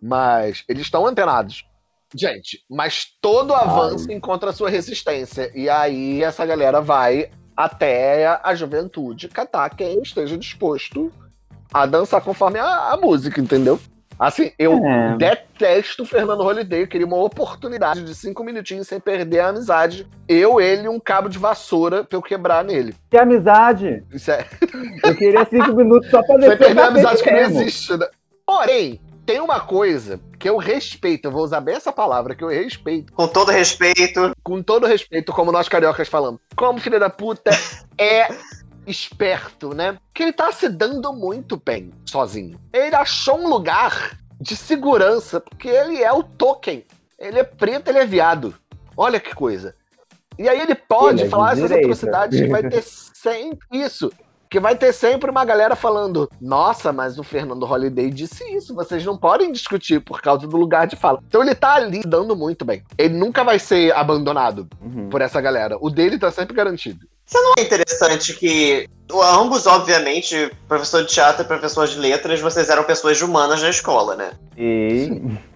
Mas eles estão antenados. Gente, mas todo avanço Ai. encontra sua resistência. E aí essa galera vai até a juventude catar quem esteja disposto a dançar conforme a, a música, entendeu? Assim, eu é. detesto Fernando Holiday. Eu queria uma oportunidade de cinco minutinhos sem perder a amizade. Eu, ele um cabo de vassoura pra eu quebrar nele. Que amizade? Isso é. Eu queria cinco minutos só pra. Sem perder a amizade que não existe, né? Porém, tem uma coisa que eu respeito, eu vou usar bem essa palavra, que eu respeito. Com todo respeito. Com todo respeito, como nós cariocas falamos. Como filho da puta é esperto, né? Que ele tá se dando muito bem sozinho. Ele achou um lugar de segurança, porque ele é o token. Ele é preto, ele é viado. Olha que coisa. E aí ele pode Ele é falar essas direita. atrocidades que vai ter sempre isso. Que vai ter sempre uma galera falando: Nossa, mas o Fernando Holliday disse isso, vocês não podem discutir por causa do lugar de fala. Então ele tá ali dando muito bem. Ele nunca vai ser abandonado Uhum. por essa galera. O dele tá sempre garantido. É interessante que ambos, obviamente, professor de teatro e professor de letras, vocês eram pessoas humanas na escola, né? E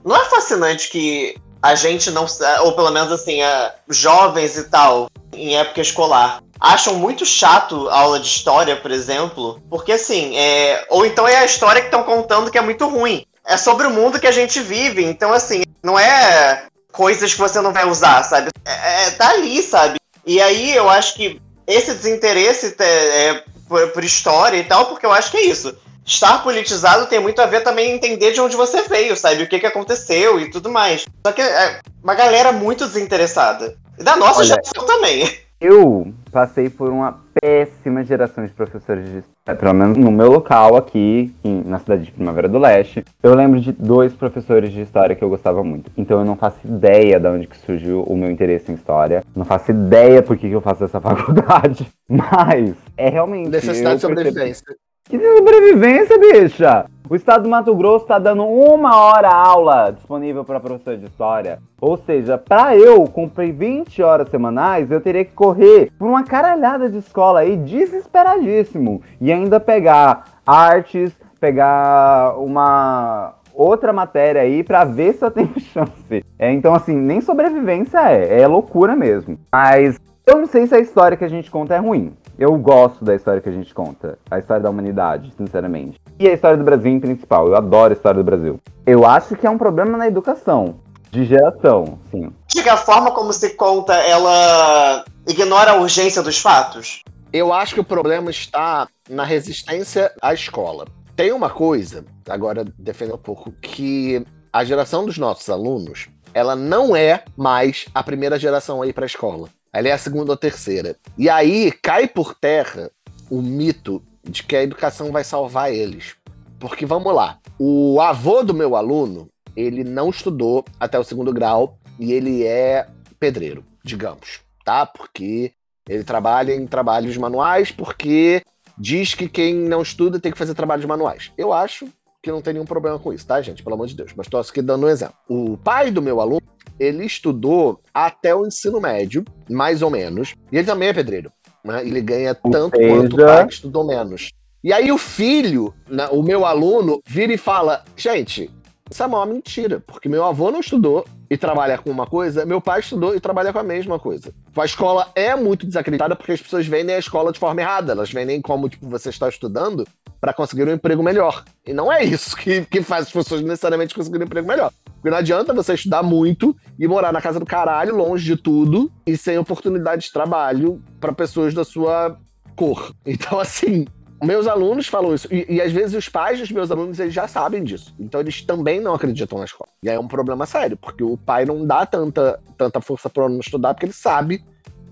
Não é fascinante que a gente não, ou pelo menos assim, a- jovens e tal, em época escolar, acham muito chato a aula de história, por exemplo, porque assim, é, ou então é a história que estão contando que é muito ruim. É sobre o mundo que a gente vive, então assim, não é coisas que você não vai usar, sabe? É, é- tá ali, sabe? E aí eu acho que esse desinteresse te- é, por, por história e tal, porque eu acho que é isso. Estar politizado tem muito a ver também em entender de onde você veio, sabe? O que, que aconteceu e tudo mais. Só que é uma galera muito desinteressada. E da nossa Olha, geração também. eu passei por uma péssima geração de professores de história. Pelo menos no meu local aqui, em- na cidade de Primavera do Leste, eu lembro de dois professores de história que eu gostava muito. Então eu não faço ideia de onde que surgiu o meu interesse em história. Não faço ideia por que que eu faço essa faculdade. Mas é realmente. Necessidade de sobrevivência. Que sobrevivência, bicha! O estado do Mato Grosso tá dando uma hora aula disponível para professor de história. Ou seja, para eu cumprir 20 horas semanais, eu teria que correr por uma caralhada de escola aí, desesperadíssimo. E ainda pegar artes, pegar uma outra matéria aí pra ver se eu tenho chance. É, então, assim, nem sobrevivência é, é loucura mesmo. Mas eu não sei se a história que a gente conta é ruim. Eu gosto da história que a gente conta. A história da humanidade, sinceramente. E a história do Brasil em principal. Eu adoro a história do Brasil. Eu acho que é um problema na educação. De geração, sim. Que a forma como se conta, ela ignora a urgência dos fatos. Eu acho que o problema está na resistência à escola. Tem uma coisa, agora defender um pouco, que a geração dos nossos alunos, ela não é mais a primeira geração a ir para a escola. Ela é a segunda ou terceira. E aí cai por terra o mito de que a educação vai salvar eles. Porque vamos lá, o avô do meu aluno, ele não estudou até o segundo grau e ele é pedreiro, digamos, tá? Porque ele trabalha em trabalhos manuais porque diz que quem não estuda tem que fazer trabalhos manuais. Eu acho que não tem nenhum problema com isso, tá, gente? Pelo amor de Deus. Mas tô aqui dando um exemplo. O pai do meu aluno, ele estudou até o ensino médio, mais ou menos, e ele também é pedreiro. Né? Ele ganha tanto seja- quanto o pai que estudou menos. E aí o filho, né, o meu aluno, vira e fala: gente, isso é uma mentira, porque meu avô não estudou e trabalha com uma coisa, meu pai estudou e trabalha com a mesma coisa. A escola é muito desacreditada porque as pessoas vendem a escola de forma errada. Elas vendem como tipo, você está estudando para conseguir um emprego melhor. E não é isso que, que faz as pessoas necessariamente conseguirem um emprego melhor. Porque não adianta você estudar muito e morar na casa do caralho, longe de tudo, e sem oportunidade de trabalho para pessoas da sua cor. Então, assim, meus alunos falam isso. E, e às vezes os pais dos meus alunos eles já sabem disso. Então eles também não acreditam na escola. E aí é um problema sério, porque o pai não dá tanta, tanta força pro aluno estudar, porque ele sabe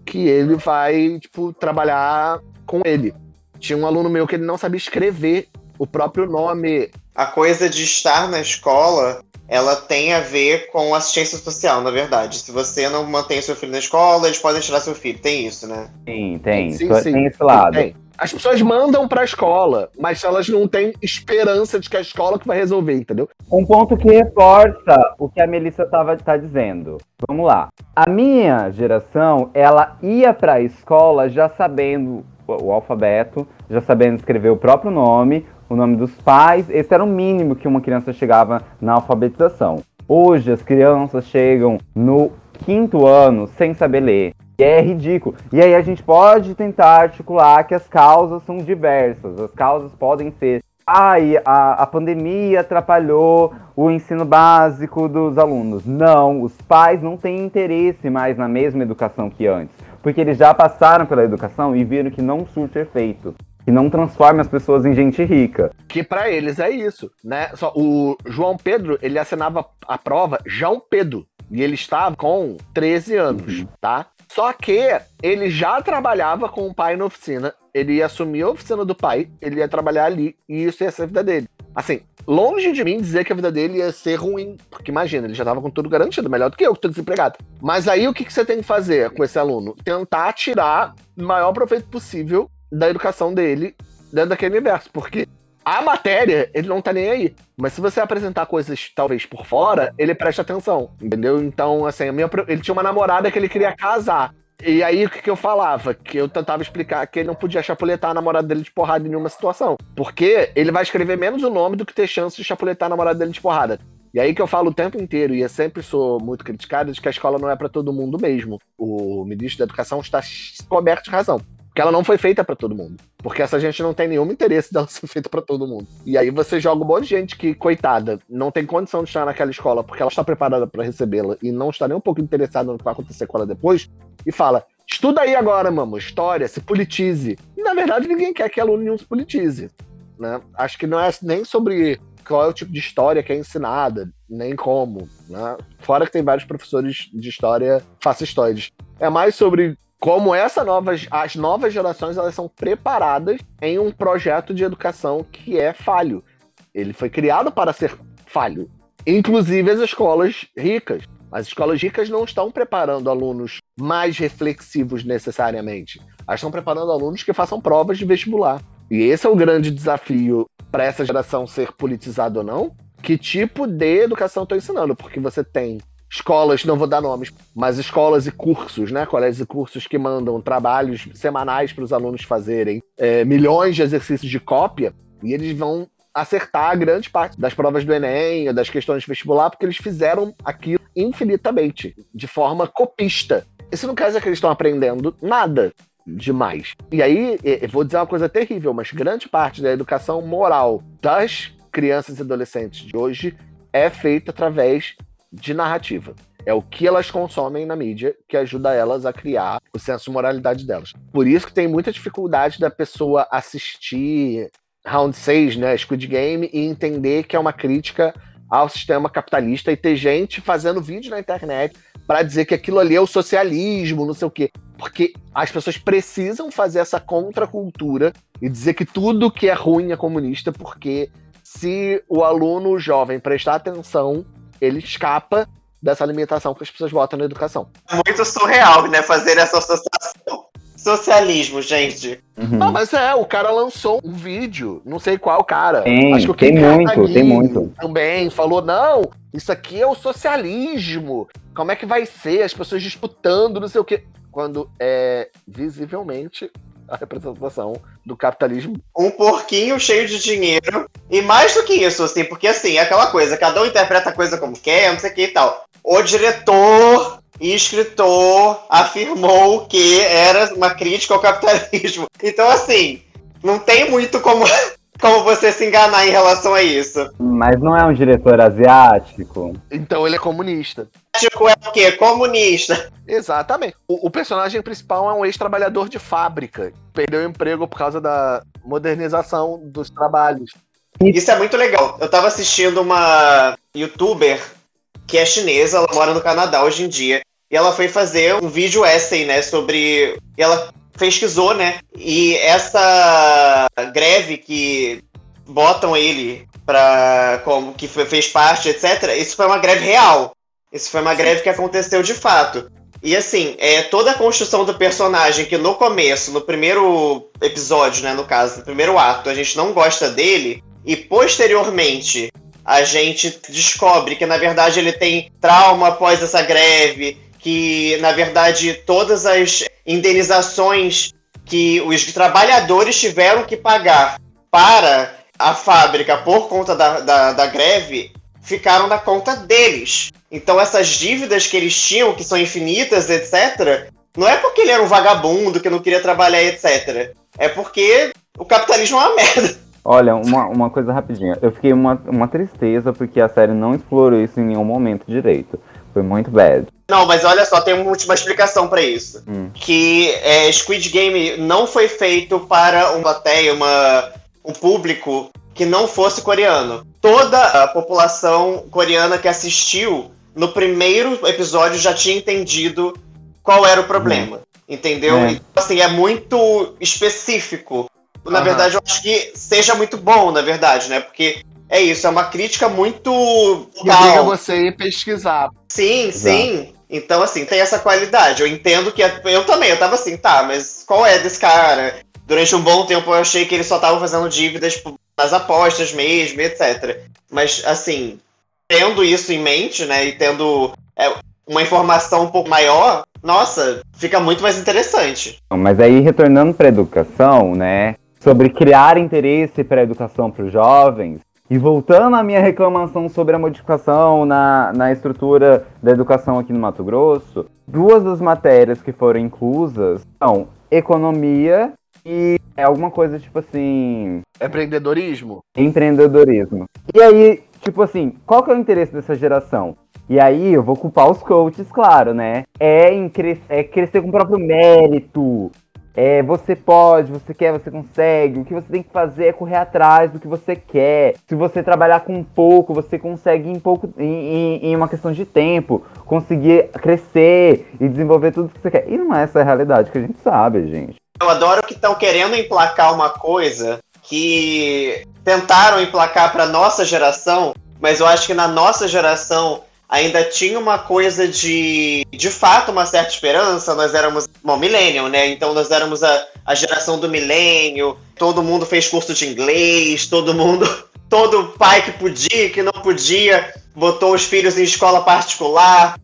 que ele vai, tipo, trabalhar com ele. Tinha um aluno meu que ele não sabia escrever o próprio nome. A coisa de estar na escola, ela tem a ver com assistência social, na verdade. Se você não mantém seu filho na escola, eles podem tirar seu filho. Tem isso, né? Sim, tem. Sim, sim. Tem esse lado. Tem. As pessoas mandam pra escola, mas elas não têm esperança de que a escola que vai resolver, entendeu? Um ponto que reforça o que a Melissa estava tá dizendo. Vamos lá. A minha geração, ela ia para a escola já sabendo o alfabeto, já sabendo escrever o próprio nome, o nome dos pais. Esse era o mínimo que uma criança chegava na alfabetização. Hoje as crianças chegam no quinto ano sem saber ler. E é ridículo. E aí a gente pode tentar articular que as causas são diversas. As causas podem ser ai, a, a pandemia atrapalhou o ensino básico dos alunos. Não, os pais não têm interesse mais na mesma educação que antes. Porque eles já passaram pela educação e viram que não surte efeito. Que não transforma as pessoas em gente rica. Que pra eles é isso, né? Só o João Pedro, ele assinava a prova João Pedro. E ele estava com 13 anos, tá? Só que ele já trabalhava com o pai na oficina. Ele ia assumir a oficina do pai, ele ia trabalhar ali e isso ia ser a vida dele. Assim, longe de mim dizer que a vida dele ia ser ruim. Porque imagina, ele já tava com tudo garantido, melhor do que eu, que tô desempregado. Mas aí o que, que você tem que fazer com esse aluno? Tentar tirar o maior proveito possível da educação dele dentro daquele universo. Porque a matéria, ele não tá nem aí. Mas se você apresentar coisas, talvez, por fora, ele presta atenção, entendeu? Então, assim, minha, ele tinha uma namorada que ele queria casar. E aí, o que, que eu falava? Que eu tentava explicar que ele não podia chapuletar a namorada dele de porrada em nenhuma situação. Porque ele vai escrever menos o nome do que ter chance de chapuletar a namorada dele de porrada. E aí que eu falo o tempo inteiro, e eu sempre sou muito criticado, de que a escola não é para todo mundo mesmo. O ministro da Educação está coberto de razão. Porque ela não foi feita para todo mundo. Porque essa gente não tem nenhum interesse dela ser feita para todo mundo. E aí você joga um monte de gente que, coitada, não tem condição de estar naquela escola porque ela está preparada para recebê-la e não está nem um pouco interessada no que vai acontecer com ela depois, e fala: estuda aí agora, mamo, história, se politize. E na verdade ninguém quer que aluno nenhum se politize. Né? Acho que não é nem sobre qual é o tipo de história que é ensinada, nem como. Né? Fora que tem vários professores de história fascistoides. É mais sobre como essa novas, as novas gerações elas são preparadas em um projeto de educação que é falho. Ele foi criado para ser falho. Inclusive as escolas ricas. As escolas ricas não estão preparando alunos mais reflexivos necessariamente. Elas estão preparando alunos que façam provas de vestibular. E esse é o grande desafio para essa geração ser politizada ou não. Que tipo de educação estou ensinando? Porque você tem escolas, não vou dar nomes, mas escolas e cursos, né? Colégios e cursos que mandam trabalhos semanais para os alunos fazerem é, milhões de exercícios de cópia e eles vão acertar grande parte das provas do Enem, das questões de vestibular, porque eles fizeram aquilo infinitamente, de forma copista. Isso não quer dizer que eles estão aprendendo nada demais. E aí, eu vou dizer uma coisa terrível, mas grande parte da educação moral das crianças e adolescentes de hoje é feita através de narrativa. É o que elas consomem na mídia que ajuda elas a criar o senso de moralidade delas. Por isso que tem muita dificuldade da pessoa assistir Round 6, né, Squid Game, e entender que é uma crítica ao sistema capitalista e ter gente fazendo vídeo na internet para dizer que aquilo ali é o socialismo, não sei o quê. Porque as pessoas precisam fazer essa contracultura e dizer que tudo que é ruim é comunista, porque se o aluno jovem prestar atenção, ele escapa dessa limitação que as pessoas botam na educação. É muito surreal, né? Fazer essa associação. Socialismo, gente. Uhum. Não, mas é, o cara lançou um vídeo, não sei qual cara. Tem, Acho que o tem muito, tem muito. Também falou, não, isso aqui é o socialismo. Como é que vai ser? As pessoas disputando, não sei o quê. Quando é visivelmente a representação do capitalismo. Um porquinho cheio de dinheiro. E mais do que isso, assim, porque assim, é aquela coisa, cada um interpreta a coisa como quer, não sei o que e tal. O diretor e escritor afirmou que era uma crítica ao capitalismo. Então, assim, não tem muito como como você se enganar em relação a isso. Mas não é um diretor asiático? Então ele é comunista. Asiático é o quê? Comunista. Exatamente. O, o personagem principal é um ex-trabalhador de fábrica. Perdeu o emprego por causa da modernização dos trabalhos. Isso é muito legal. Eu tava assistindo uma youtuber que é chinesa, ela mora no Canadá hoje em dia. E ela foi fazer um vídeo essay, né, sobre. E ela pesquisou, né? E essa greve que botam ele para como que fez parte, etc. Isso foi uma greve real. Isso foi uma Sim. greve que aconteceu de fato. E assim, é toda a construção do personagem que no começo, no primeiro episódio, né, no caso, no primeiro ato, a gente não gosta dele e posteriormente a gente descobre que na verdade ele tem trauma após essa greve, que na verdade todas as indenizações que os trabalhadores tiveram que pagar para a fábrica por conta da, da, da greve ficaram na conta deles. Então essas dívidas que eles tinham, que são infinitas, etc., não é porque ele era um vagabundo que não queria trabalhar, etc. É porque o capitalismo é uma merda. Olha, uma, uma coisa rapidinha. Eu fiquei uma, uma tristeza porque a série não explorou isso em nenhum momento direito. Foi muito bad. Não, mas olha só, tem uma última explicação para isso. Hum. Que é, Squid Game não foi feito para uma plateia, uma, um público que não fosse coreano. Toda a população coreana que assistiu no primeiro episódio já tinha entendido qual era o problema. Hum. Entendeu? É. Então, assim, é muito específico. Na uhum. verdade, eu acho que seja muito bom, na verdade, né? Porque é isso, é uma crítica muito. Que obriga você ir pesquisar. Sim, Exato. sim. Então, assim, tem essa qualidade. Eu entendo que. Eu também, eu tava assim, tá, mas qual é desse cara? Durante um bom tempo eu achei que ele só tava fazendo dívidas tipo, nas apostas mesmo, etc. Mas, assim, tendo isso em mente, né, e tendo é, uma informação um pouco maior, nossa, fica muito mais interessante. Mas aí, retornando para educação, né, sobre criar interesse para a educação para os jovens, e voltando à minha reclamação sobre a modificação na, na estrutura da educação aqui no Mato Grosso, duas das matérias que foram inclusas são economia e é alguma coisa tipo assim. Empreendedorismo? Empreendedorismo. E aí, tipo assim, qual que é o interesse dessa geração? E aí eu vou culpar os coaches, claro, né? É, em cres é crescer com o próprio mérito, é, você pode, você quer, você consegue. O que você tem que fazer é correr atrás do que você quer. Se você trabalhar com pouco, você consegue em pouco, em, em, uma questão de tempo, conseguir crescer e desenvolver tudo que você quer. E não é essa a realidade que a gente sabe, gente. Eu adoro que estão querendo emplacar uma coisa que tentaram emplacar para nossa geração, mas eu acho que na nossa geração ainda tinha uma coisa de, de fato, uma certa esperança. Nós éramos, bom, millennial, né? Então nós éramos a, a geração do milênio, todo mundo fez curso de inglês, todo mundo, todo pai que podia, que não podia, botou os filhos em escola particular.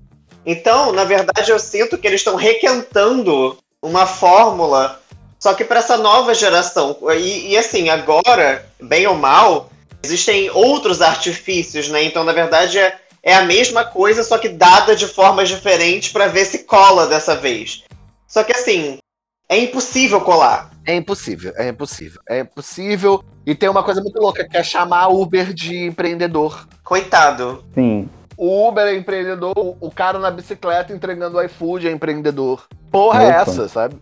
Então, na verdade, eu sinto que eles estão requentando uma fórmula, só que para essa nova geração. E, e assim, agora, bem ou mal, existem outros artifícios, né? Então, na verdade, é é a mesma coisa, só que dada de formas diferentes para ver se cola dessa vez. Só que assim, é impossível colar. É impossível, é impossível. É impossível. E tem uma coisa muito louca, que é chamar Uber de empreendedor. Coitado. Sim. O Uber é empreendedor, o cara na bicicleta entregando o iFood é empreendedor. Porra é essa, sabe?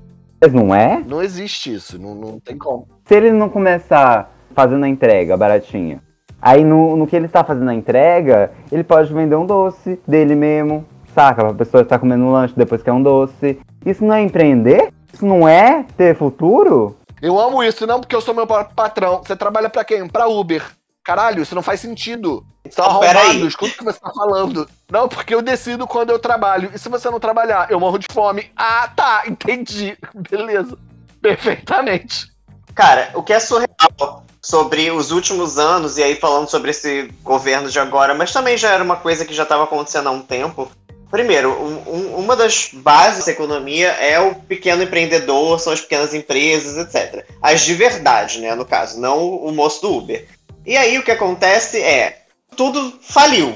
Mas não é? Não existe isso, não, não tem como. Se ele não começar fazendo a entrega baratinha, Aí no, no que ele está fazendo a entrega, ele pode vender um doce dele mesmo, saca? A pessoa está comendo um lanche depois quer um doce. Isso não é empreender? Isso não é ter futuro? Eu amo isso, não porque eu sou meu patrão. Você trabalha para quem? Para Uber. Caralho, isso não faz sentido. Você tá arrombado, escuta o que você tá falando. Não, porque eu decido quando eu trabalho. E se você não trabalhar, eu morro de fome. Ah, tá, entendi. Beleza. Perfeitamente. Cara, o que é surreal sobre os últimos anos, e aí falando sobre esse governo de agora, mas também já era uma coisa que já estava acontecendo há um tempo. Primeiro, um, uma das bases da economia é o pequeno empreendedor, são as pequenas empresas, etc. As de verdade, né, no caso, não o moço do Uber. E aí o que acontece é, tudo faliu.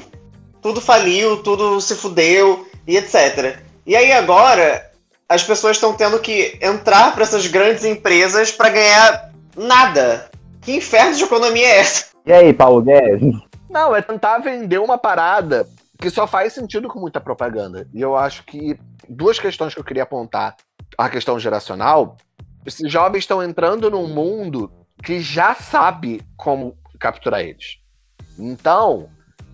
Tudo faliu, tudo se fudeu e etc. E aí agora as pessoas estão tendo que entrar para essas grandes empresas para ganhar nada. Que inferno de economia é essa? E aí, Paulo Guedes? Não, é tentar vender uma parada que só faz sentido com muita propaganda. E eu acho que duas questões que eu queria apontar. A questão geracional. Esses jovens estão entrando num mundo que já sabe como capturar eles. Então,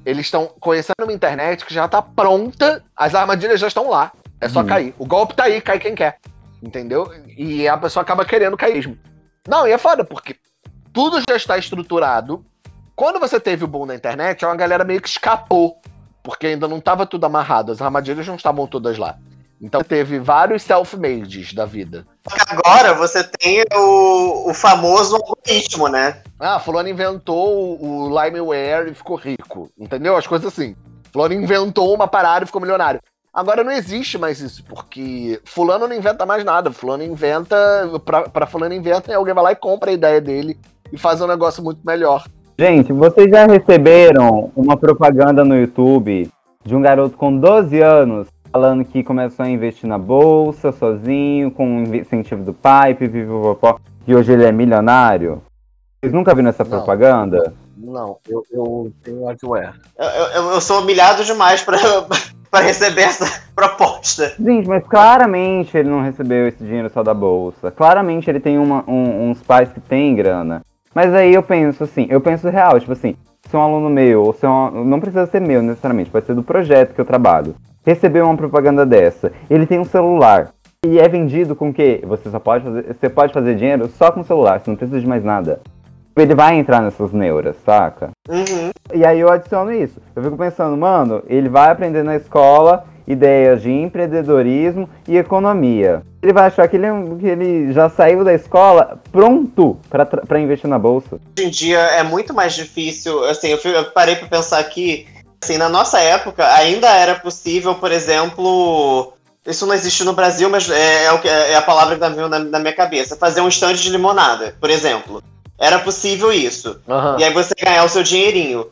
eles estão conhecendo uma internet que já está pronta, as armadilhas já estão lá. É só hum. cair. O golpe tá aí, cai quem quer. Entendeu? E a pessoa acaba querendo cair mesmo. Não, e é foda, porque tudo já está estruturado. Quando você teve o boom na internet, uma galera meio que escapou, porque ainda não estava tudo amarrado, as armadilhas não estavam todas lá. Então teve vários self-mades da vida. Agora você tem o, o famoso algoritmo, né? Ah, fulano inventou o Limeware e ficou rico. Entendeu? As coisas assim. Fulano inventou uma parada e ficou milionário. Agora não existe mais isso, porque fulano não inventa mais nada. Fulano inventa, pra, pra fulano inventa e alguém vai lá e compra a ideia dele e fazer um negócio muito melhor. Gente, vocês já receberam uma propaganda no YouTube de um garoto com 12 anos falando que começou a investir na bolsa sozinho, com o incentivo do pai, pipipipopó, e hoje ele é milionário? Vocês nunca viram essa não, propaganda? Não, eu, eu tenho hardware. Eu, eu, eu sou humilhado demais para para receber essa proposta. Gente, mas claramente ele não recebeu esse dinheiro só da bolsa. Claramente ele tem uma, um, uns pais que têm grana. Mas aí eu penso assim, eu penso real, tipo assim, se um aluno meu, ou se um, não precisa ser meu necessariamente, pode ser do projeto que eu trabalho, recebeu uma propaganda dessa, ele tem um celular e é vendido com o quê? Você só pode fazer, você pode fazer dinheiro só com o celular, você não precisa de mais nada. Ele vai entrar nessas neuras, saca? Uhum. E aí eu adiciono isso. Eu fico pensando, mano, ele vai aprender na escola ideias de empreendedorismo e economia. Ele vai achar que ele, que ele já saiu da escola pronto para investir na bolsa. Hoje em dia é muito mais difícil. Assim, eu, eu parei para pensar aqui. Assim, na nossa época ainda era possível, por exemplo, isso não existe no Brasil, mas é, é, é a palavra que tá vindo na, na, minha cabeça. Fazer um stand de limonada, por exemplo. Era possível isso. Uhum. E aí você ganhar o seu dinheirinho.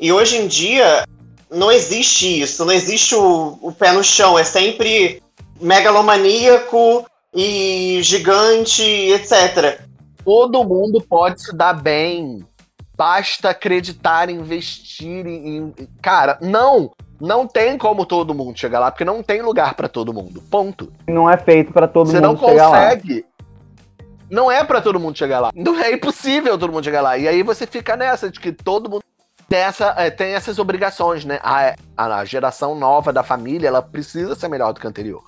E hoje em dia, não existe isso, não existe o, o pé no chão, é sempre megalomaníaco e gigante, etc. Todo mundo pode se dar bem. Basta acreditar, investir em. Cara, não! Não tem como todo mundo chegar lá, porque não tem lugar para todo mundo. Ponto. Não é feito para todo Você mundo chegar lá. Você não consegue. Não é para todo mundo chegar lá. Não é impossível todo mundo chegar lá. E aí você fica nessa de que todo mundo tem, essa, é, tem essas obrigações, né? A, a geração nova da família, ela precisa ser melhor do que a anterior.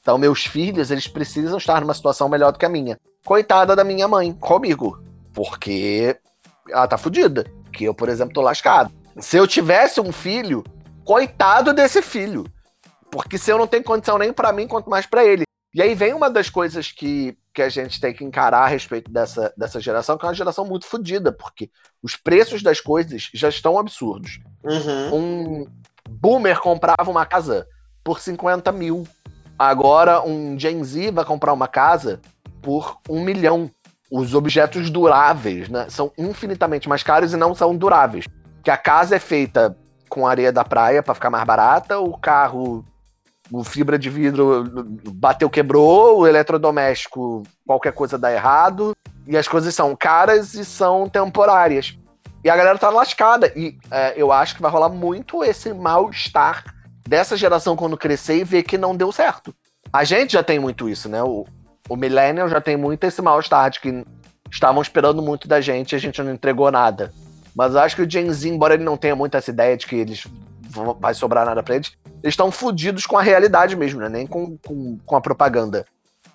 Então, meus filhos, eles precisam estar numa situação melhor do que a minha. Coitada da minha mãe, comigo. Porque ela tá fodida. Que eu, por exemplo, tô lascado. Se eu tivesse um filho, coitado desse filho. Porque se eu não tenho condição nem para mim, quanto mais para ele. E aí vem uma das coisas que que a gente tem que encarar a respeito dessa, dessa geração, que é uma geração muito fodida, porque os preços das coisas já estão absurdos. Uhum. Um boomer comprava uma casa por 50 mil. Agora um Gen Z vai comprar uma casa por um milhão. Os objetos duráveis né, são infinitamente mais caros e não são duráveis. Que a casa é feita com areia da praia para ficar mais barata, o carro o fibra de vidro bateu, quebrou, o eletrodoméstico, qualquer coisa dá errado, e as coisas são caras e são temporárias. E a galera tá lascada. E é, eu acho que vai rolar muito esse mal-estar dessa geração quando crescer e ver que não deu certo. A gente já tem muito isso, né? O, o Millennial já tem muito esse mal-estar de que estavam esperando muito da gente e a gente não entregou nada. Mas eu acho que o Gen Z, embora ele não tenha muito essa ideia de que eles vai sobrar nada pra eles, eles estão fodidos com a realidade mesmo, né? Nem com, com, com a propaganda.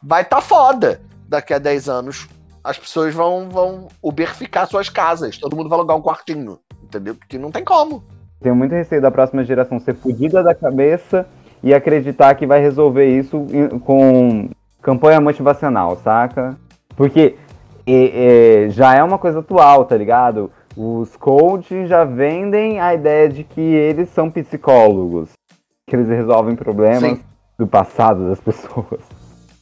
Vai tá foda daqui a 10 anos. As pessoas vão, vão uberficar suas casas. Todo mundo vai alugar um quartinho. Entendeu? Porque não tem como. Tenho muito receio da próxima geração ser fodida da cabeça e acreditar que vai resolver isso com campanha motivacional, saca? Porque é, é, já é uma coisa atual, tá ligado? Os coaches já vendem a ideia de que eles são psicólogos que eles resolvem problemas Sim. do passado das pessoas.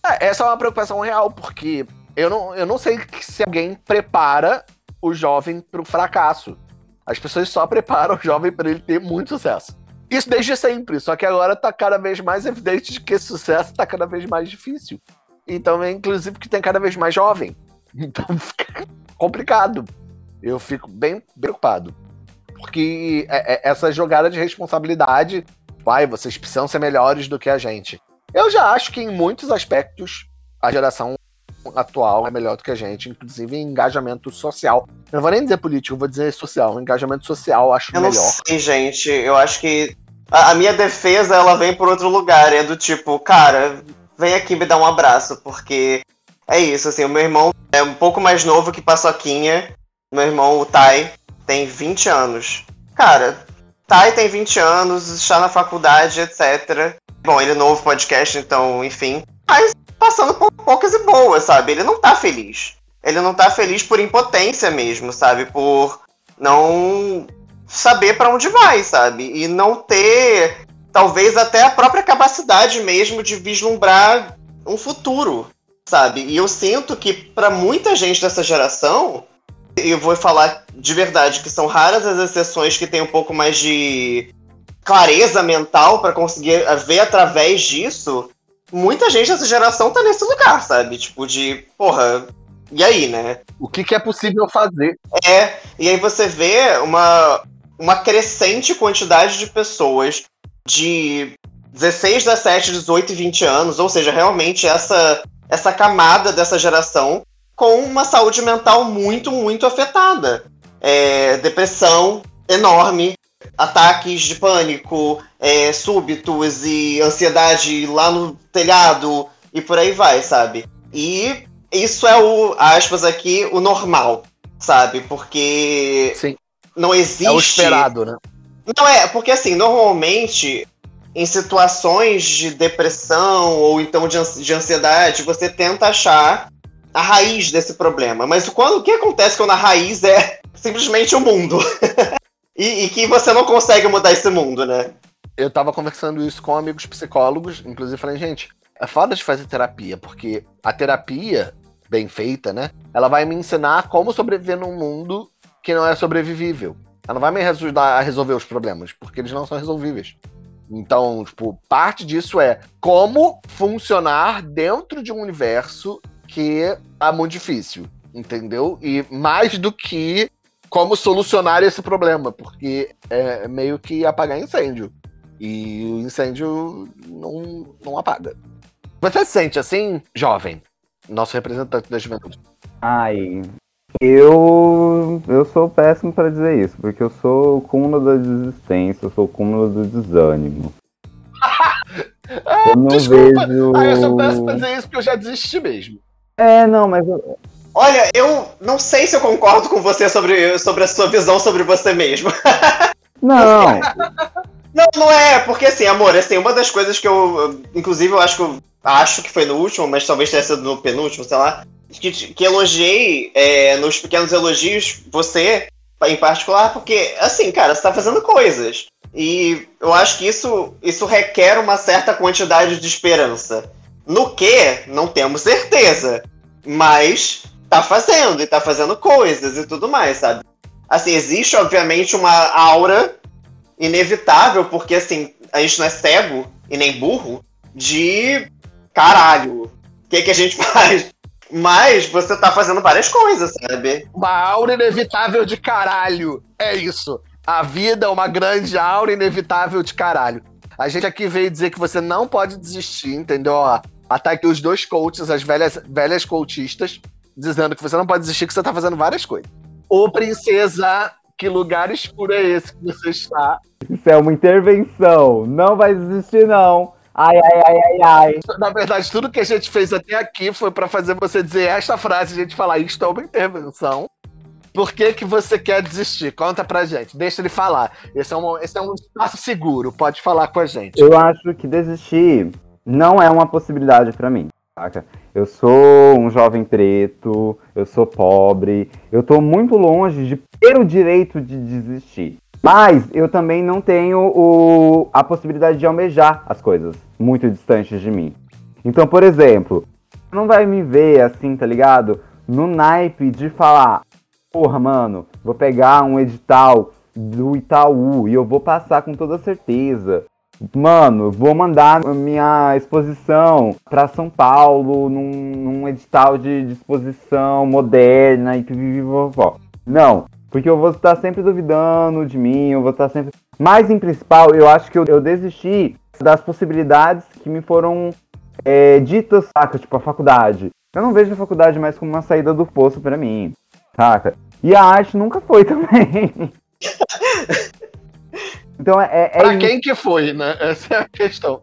É, essa é uma preocupação real, porque eu não, eu não sei se alguém prepara o jovem para o fracasso. As pessoas só preparam o jovem para ele ter muito sucesso. Isso desde sempre, só que agora está cada vez mais evidente de que esse sucesso está cada vez mais difícil. Então é inclusive que tem cada vez mais jovem. Então fica complicado. Eu fico bem preocupado. Porque é, é, essa jogada de responsabilidade pai, vocês precisam ser melhores do que a gente. Eu já acho que em muitos aspectos a geração atual é melhor do que a gente, inclusive em engajamento social. Eu não vou nem dizer político, vou dizer social. engajamento social acho eu melhor. Eu não sei, gente. Eu acho que a, a, minha defesa ela vem por outro lugar. É do tipo, cara, vem aqui me dar um abraço, porque é isso. Assim, o meu irmão é um pouco mais novo que Paçoquinha. Meu irmão, o Tai, tem 20 anos. Cara, Tai tem 20 anos, está na faculdade, etc. Bom, ele é novo podcast, então, enfim. Mas passando por poucas e boas, sabe? Ele não tá feliz. Ele não tá feliz por impotência mesmo, sabe? Por não saber para onde vai, sabe? E não ter, talvez até a própria capacidade mesmo de vislumbrar um futuro, sabe? E eu sinto que para muita gente dessa geração, eu vou falar de verdade que são raras as exceções que têm um pouco mais de clareza mental para conseguir ver através disso. Muita gente dessa geração tá nesse lugar, sabe? Tipo, de, porra, e aí, né? O que, que é possível fazer? É, e aí você vê uma, uma crescente quantidade de pessoas de 16, 17, 18 e 20 anos, ou seja, realmente essa, essa camada dessa geração com uma saúde mental muito, muito afetada. É, depressão enorme, ataques de pânico é, súbitos e ansiedade lá no telhado e por aí vai, sabe? E isso é o, aspas aqui, o normal. sabe? Porque Sim. não existe. É o esperado, né? Não é, porque assim, normalmente em situações de depressão ou então de ansi- de ansiedade, você tenta achar a raiz desse problema. Mas quando, o que acontece quando a raiz é simplesmente o mundo? E, e que você não consegue mudar esse mundo, né? Eu tava conversando isso com amigos psicólogos, inclusive falei, gente, é foda de fazer terapia, porque a terapia, bem feita, né? Ela vai me ensinar como sobreviver num mundo que não é sobrevivível. Ela não vai me ajudar a resolver os problemas, porque eles não são resolvíveis. Então, tipo, parte disso é como funcionar dentro de um universo que é muito difícil, entendeu? E mais do que como solucionar esse problema, porque é meio que apagar incêndio. E o incêndio não, não apaga. Você se sente assim, jovem? Nosso representante da juventude. Ai, eu eu sou péssimo pra dizer isso, porque eu sou o cúmulo da desistência, eu sou o cúmulo do desânimo. Eu não desculpa. vejo. Ah, eu só peço pra dizer isso porque eu já desisti mesmo. É, não, mas eu- Olha, eu não sei se eu concordo com você sobre, sobre a sua visão sobre você mesmo. não. Não, não é, porque assim, amor, assim, uma das coisas que eu, inclusive, eu acho que eu acho que foi no último, mas talvez tenha sido no penúltimo, sei lá, que, que elogiei é, nos pequenos elogios você, em particular, porque, assim, cara, você tá fazendo coisas. E eu acho que isso, isso requer uma certa quantidade de esperança. No que, não temos certeza. Mas tá fazendo, e tá fazendo coisas e tudo mais, sabe? Assim, existe, obviamente, uma aura inevitável, porque assim, a gente não é cego e nem burro, de caralho, o que, que a gente faz? Mas você tá fazendo várias coisas, sabe? Uma aura inevitável de caralho. É isso. A vida é uma grande aura inevitável de caralho. A gente aqui veio dizer que você não pode desistir, entendeu? Ó, tá os dois coaches, as velhas, velhas coachistas, dizendo que você não pode desistir, que você tá fazendo várias coisas. Ô, princesa, que lugar escuro é esse que você está? Isso é uma intervenção. Não vai desistir, não. Ai, ai, ai, ai, ai. Na verdade, tudo que a gente fez até aqui foi pra fazer você dizer esta frase e a gente falar, isto é uma intervenção. Por que, que você quer desistir? Conta pra gente, deixa ele falar. Esse é, um, esse é um espaço seguro, pode falar com a gente. Eu acho que desistir não é uma possibilidade pra mim, saca? Eu sou um jovem preto, eu sou pobre, eu tô muito longe de ter o direito de desistir. Mas eu também não tenho o, a possibilidade de almejar as coisas muito distantes de mim. Então, por exemplo, não vai me ver assim, tá ligado? No naipe de falar, porra, mano, vou pegar um edital do Itaú e eu vou passar com toda certeza. Mano, vou mandar minha exposição para São Paulo num, num edital de, de exposição moderna e vovó. Não, porque eu vou estar sempre duvidando de mim, eu vou estar sempre. Mas em principal, eu acho que eu, eu desisti das possibilidades que me foram é, ditas, saca? Tipo, a faculdade. Eu não vejo a faculdade mais como uma saída do poço para mim, saca? E a arte nunca foi também. então é, é pra isso. quem que foi, né? Essa é a questão.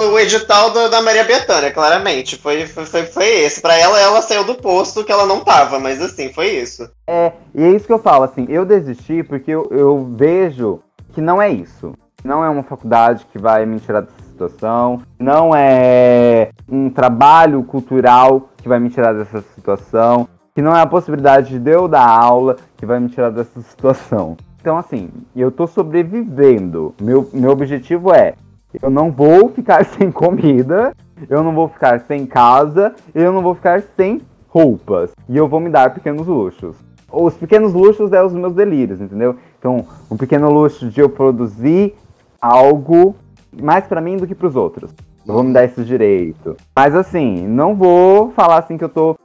O edital do- da Maria Bethânia, claramente. Foi, foi, foi, foi esse. Pra ela, ela saiu do posto que ela não tava, mas assim, foi isso. É, e é isso que eu falo, assim, eu desisti porque eu, eu vejo que não é isso. Não é uma faculdade que vai me tirar dessa situação, não é um trabalho cultural que vai me tirar dessa situação, que não é a possibilidade de eu dar aula que vai me tirar dessa situação. Então, assim, eu tô sobrevivendo. Meu, meu objetivo é, eu não vou ficar sem comida, eu não vou ficar sem casa, eu não vou ficar sem roupas. E eu vou me dar pequenos luxos. Os pequenos luxos é os meus delírios, entendeu? Então, um pequeno luxo de eu produzir algo mais pra mim do que pros outros. Eu vou me dar esse direito. Mas assim, não vou falar assim que eu tô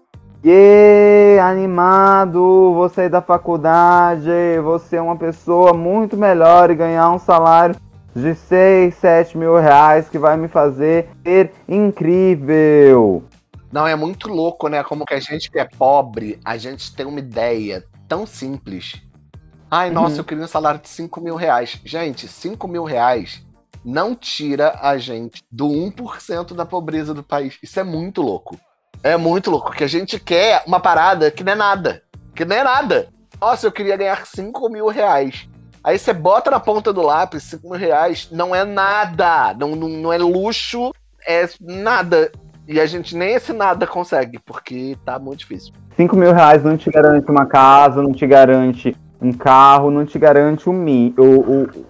"Yê, animado, vou sair da faculdade, vou ser uma pessoa muito melhor e ganhar um salário de 6, 7 mil reais que vai me fazer ser incrível. Não, é muito louco, né? Como que a gente que é pobre, a gente tem uma ideia tão simples. Ai, nossa, Uhum. eu queria um salário de 5 mil reais. Gente, 5 mil reais não tira a gente do 1% da pobreza do país. Isso é muito louco. É muito louco, que a gente quer uma parada que não é nada. que não é nada. Nossa, eu queria ganhar 5 mil reais. Aí você bota na ponta do lápis 5 mil reais, não é nada. Não, não, não é luxo, é nada. E a gente nem esse nada consegue, porque tá muito difícil. 5 mil reais não te garante uma casa, não te garante um carro, não te garante o, mi o,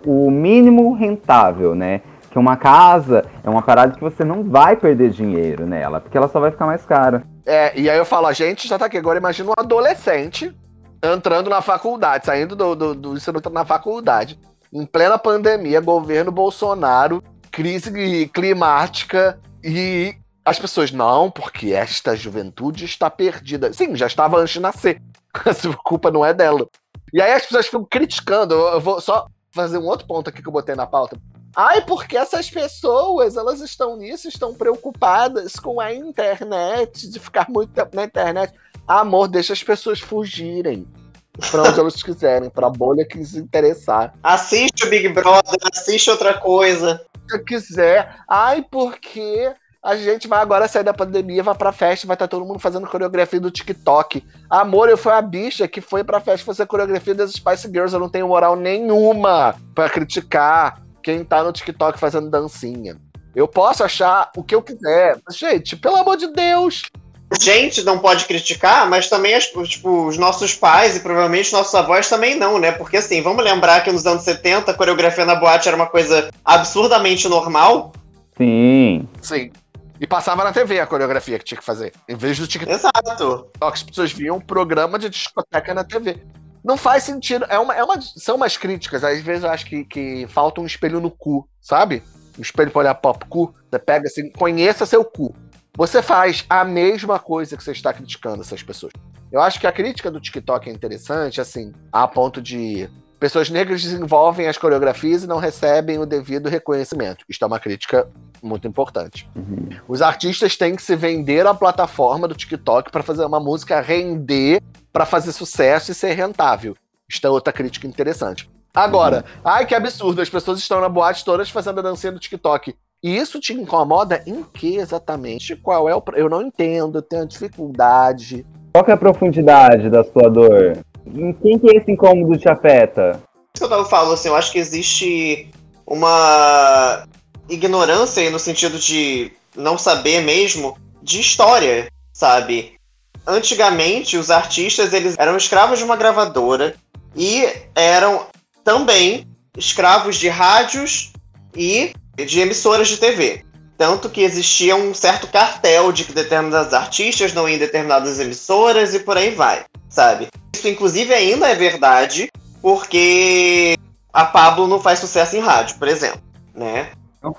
o, o mínimo rentável, né? Que uma casa é uma parada que você não vai perder dinheiro nela, porque ela só vai ficar mais cara. É, e aí eu falo, a gente já tá aqui agora, imagina um adolescente entrando na faculdade, saindo do, do, do ensino na faculdade, em plena pandemia, governo Bolsonaro, crise climática e as pessoas, não, porque esta juventude está perdida. Sim, já estava antes de nascer. A culpa não é dela. E aí as pessoas ficam criticando. Eu vou só fazer um outro ponto aqui que eu botei na pauta. Ai, porque essas pessoas, elas estão nisso, estão preocupadas com a internet, de ficar muito tempo na internet. Amor, deixa as pessoas fugirem para onde elas quiserem, para a bolha que lhes interessar. Assiste o Big Brother, assiste outra coisa. Se quiser. Ai, porque a gente vai agora sair da pandemia, vai pra festa, vai estar tá todo mundo fazendo coreografia do TikTok. Amor, eu fui a bicha que foi pra festa fazer coreografia das Spice Girls. Eu não tenho moral nenhuma para criticar quem tá no TikTok fazendo dancinha. Eu posso achar o que eu quiser. Mas, gente, pelo amor de Deus, gente não pode criticar, mas também as, tipo, os nossos pais e provavelmente nossos avós também não, né? Porque assim, vamos lembrar que nos anos 70 a coreografia na boate era uma coisa absurdamente normal. Sim. Sim. E passava na TV a coreografia que tinha que fazer, em vez do TikTok. Exato. As pessoas viam um programa de discoteca na TV. Não faz sentido. É uma, é uma, são umas críticas. Às vezes eu acho que, que falta um espelho no cu, sabe? Um espelho pra olhar pop cu. Você pega assim, conheça seu cu. Você faz a mesma coisa que você está criticando essas pessoas. Eu acho que a crítica do TikTok é interessante, assim, a ponto de pessoas negras desenvolvem as coreografias e não recebem o devido reconhecimento. Isto é uma crítica muito importante. Uhum. Os artistas têm que se vender à plataforma do TikTok para fazer uma música render, para fazer sucesso e ser rentável. Isto é outra crítica interessante. Agora, uhum. ai que absurdo, as pessoas estão na boate todas fazendo a dancinha do TikTok. E isso te incomoda em que exatamente? Qual é o. Eu não entendo, eu tenho dificuldade. Qual é a profundidade da sua dor? Em quem que esse incômodo te afeta? Isso que eu falo, assim, eu acho que existe uma ignorância aí no sentido de não saber mesmo de história, sabe? Antigamente, os artistas eles eram escravos de uma gravadora e eram também escravos de rádios e de emissoras de TV. Tanto que existia um certo cartel de que determinados artistas não iam em determinadas emissoras e por aí vai, sabe? Isso, inclusive, ainda é verdade, porque a Pablo não faz sucesso em rádio, por exemplo, né?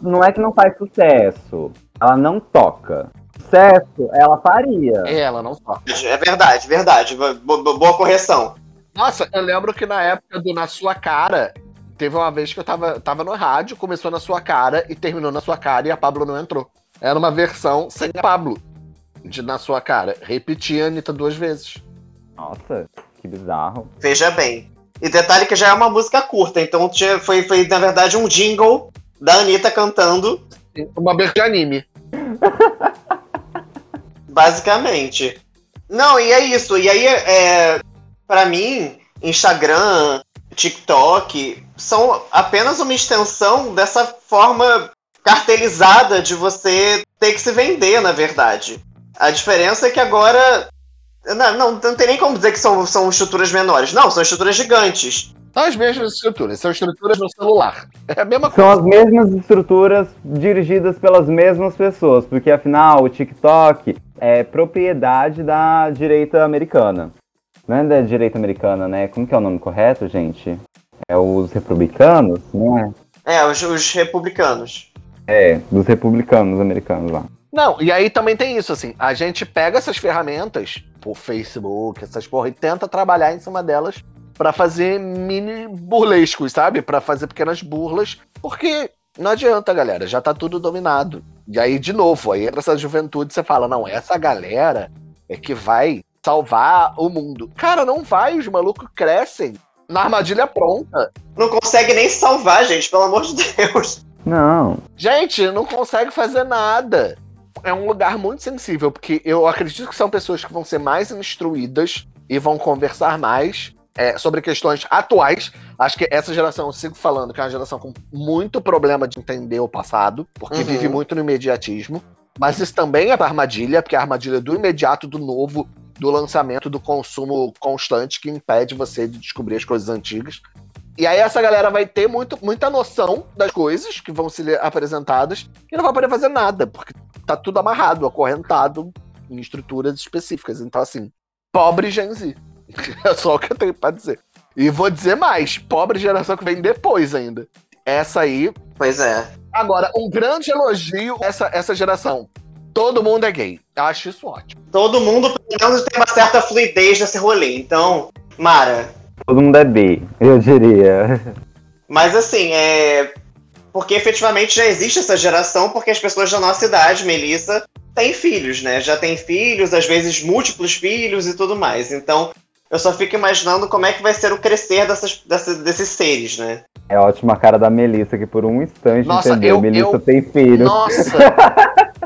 Não é que não faz sucesso, ela não toca. Sucesso, ela faria. É, ela não toca. É verdade, verdade. Boa correção. Nossa, eu lembro que na época do Na Sua Cara, Teve uma vez que eu tava, tava no rádio, começou na sua cara e terminou na sua cara e a Pablo não entrou. Era uma versão sem a Pablo. De na sua cara. Repeti a Anitta duas vezes. Nossa, que bizarro. Veja bem. E detalhe que já é uma música curta, então foi, foi na verdade um jingle da Anitta cantando. Uma abertura de anime. Basicamente. Não, e é isso. E aí, é, para mim, Instagram, TikTok são apenas uma extensão dessa forma cartelizada de você ter que se vender, na verdade. A diferença é que agora. Não, não, não tem nem como dizer que são, são estruturas menores. Não, são estruturas gigantes. São as mesmas estruturas, são estruturas no celular. É a mesma coisa. São as mesmas estruturas dirigidas pelas mesmas pessoas, porque afinal o TikTok é propriedade da direita americana. Não é da direita americana, né? Como que é o nome correto, gente? É os republicanos, né? É, os, os republicanos. É, dos republicanos americanos lá. Não, e aí também tem isso, assim, a gente pega essas ferramentas, o Facebook, essas porra, e tenta trabalhar em cima delas para fazer mini burlescos, sabe? Para fazer pequenas burlas, porque não adianta, galera, já tá tudo dominado. E aí, de novo, aí entra essa juventude, você fala, não, essa galera é que vai salvar o mundo. Cara, não vai, os malucos crescem na armadilha pronta. Não consegue nem salvar, gente, pelo amor de Deus. Não. Gente, não consegue fazer nada. É um lugar muito sensível, porque eu acredito que são pessoas que vão ser mais instruídas e vão conversar mais é, sobre questões atuais. Acho que essa geração, eu sigo falando, que é uma geração com muito problema de entender o passado, porque Uhum. vive muito no imediatismo. Mas isso também é armadilha, porque é a armadilha do imediato, do novo, do lançamento, do consumo constante que impede você de descobrir as coisas antigas. E aí essa galera vai ter muito, muita noção das coisas que vão ser apresentadas e não vai poder fazer nada, porque tá tudo amarrado, acorrentado em estruturas específicas. Então, assim, pobre Gen Z. É só o que eu tenho pra dizer. E vou dizer mais, pobre geração que vem depois ainda. Essa aí. Pois é. Agora, um grande elogio a essa, essa geração. Todo mundo é gay. Acho isso ótimo. Todo mundo, pelo menos, tem uma certa fluidez nesse rolê. Então, Mara. Todo mundo é B, eu diria. Mas assim, é. Porque efetivamente já existe essa geração, porque as pessoas da nossa idade, Melissa, têm filhos, né? Já têm filhos, às vezes múltiplos filhos e tudo mais. Então, eu só fico imaginando como é que vai ser o crescer dessas, dessas- desses seres, né? É ótima a cara da Melissa, que por um instante Nossa, entendeu. eu- Melissa eu- tem filho. Nossa!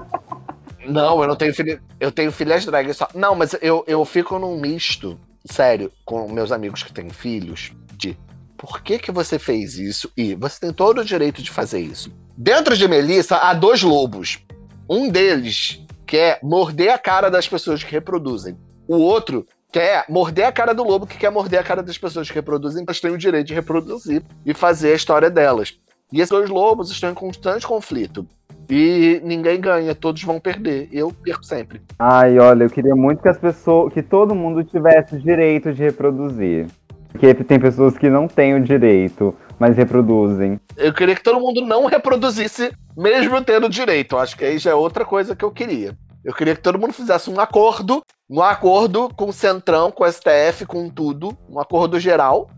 Não, eu não tenho filho. Eu tenho filhas drag só. Não, mas eu, eu fico num misto, sério, com meus amigos que têm filhos, de por que, que você fez isso? E você tem todo o direito de fazer isso. Dentro de Melissa há dois lobos. Um deles quer morder a cara das pessoas que reproduzem. O outro quer morder a cara do lobo que quer morder a cara das pessoas que reproduzem, elas têm o direito de reproduzir e fazer a história delas. E esses dois lobos estão em constante conflito. E ninguém ganha, todos vão perder. Eu perco sempre. Ai, olha, eu queria muito que as pessoas, que todo mundo tivesse o direito de reproduzir. Porque tem pessoas que não têm o direito, mas reproduzem. Eu queria que todo mundo não reproduzisse, mesmo tendo direito. Acho que aí já é outra coisa que eu queria. Eu queria que todo mundo fizesse um acordo, um acordo com o Centrão, com o STF, com tudo, um acordo geral,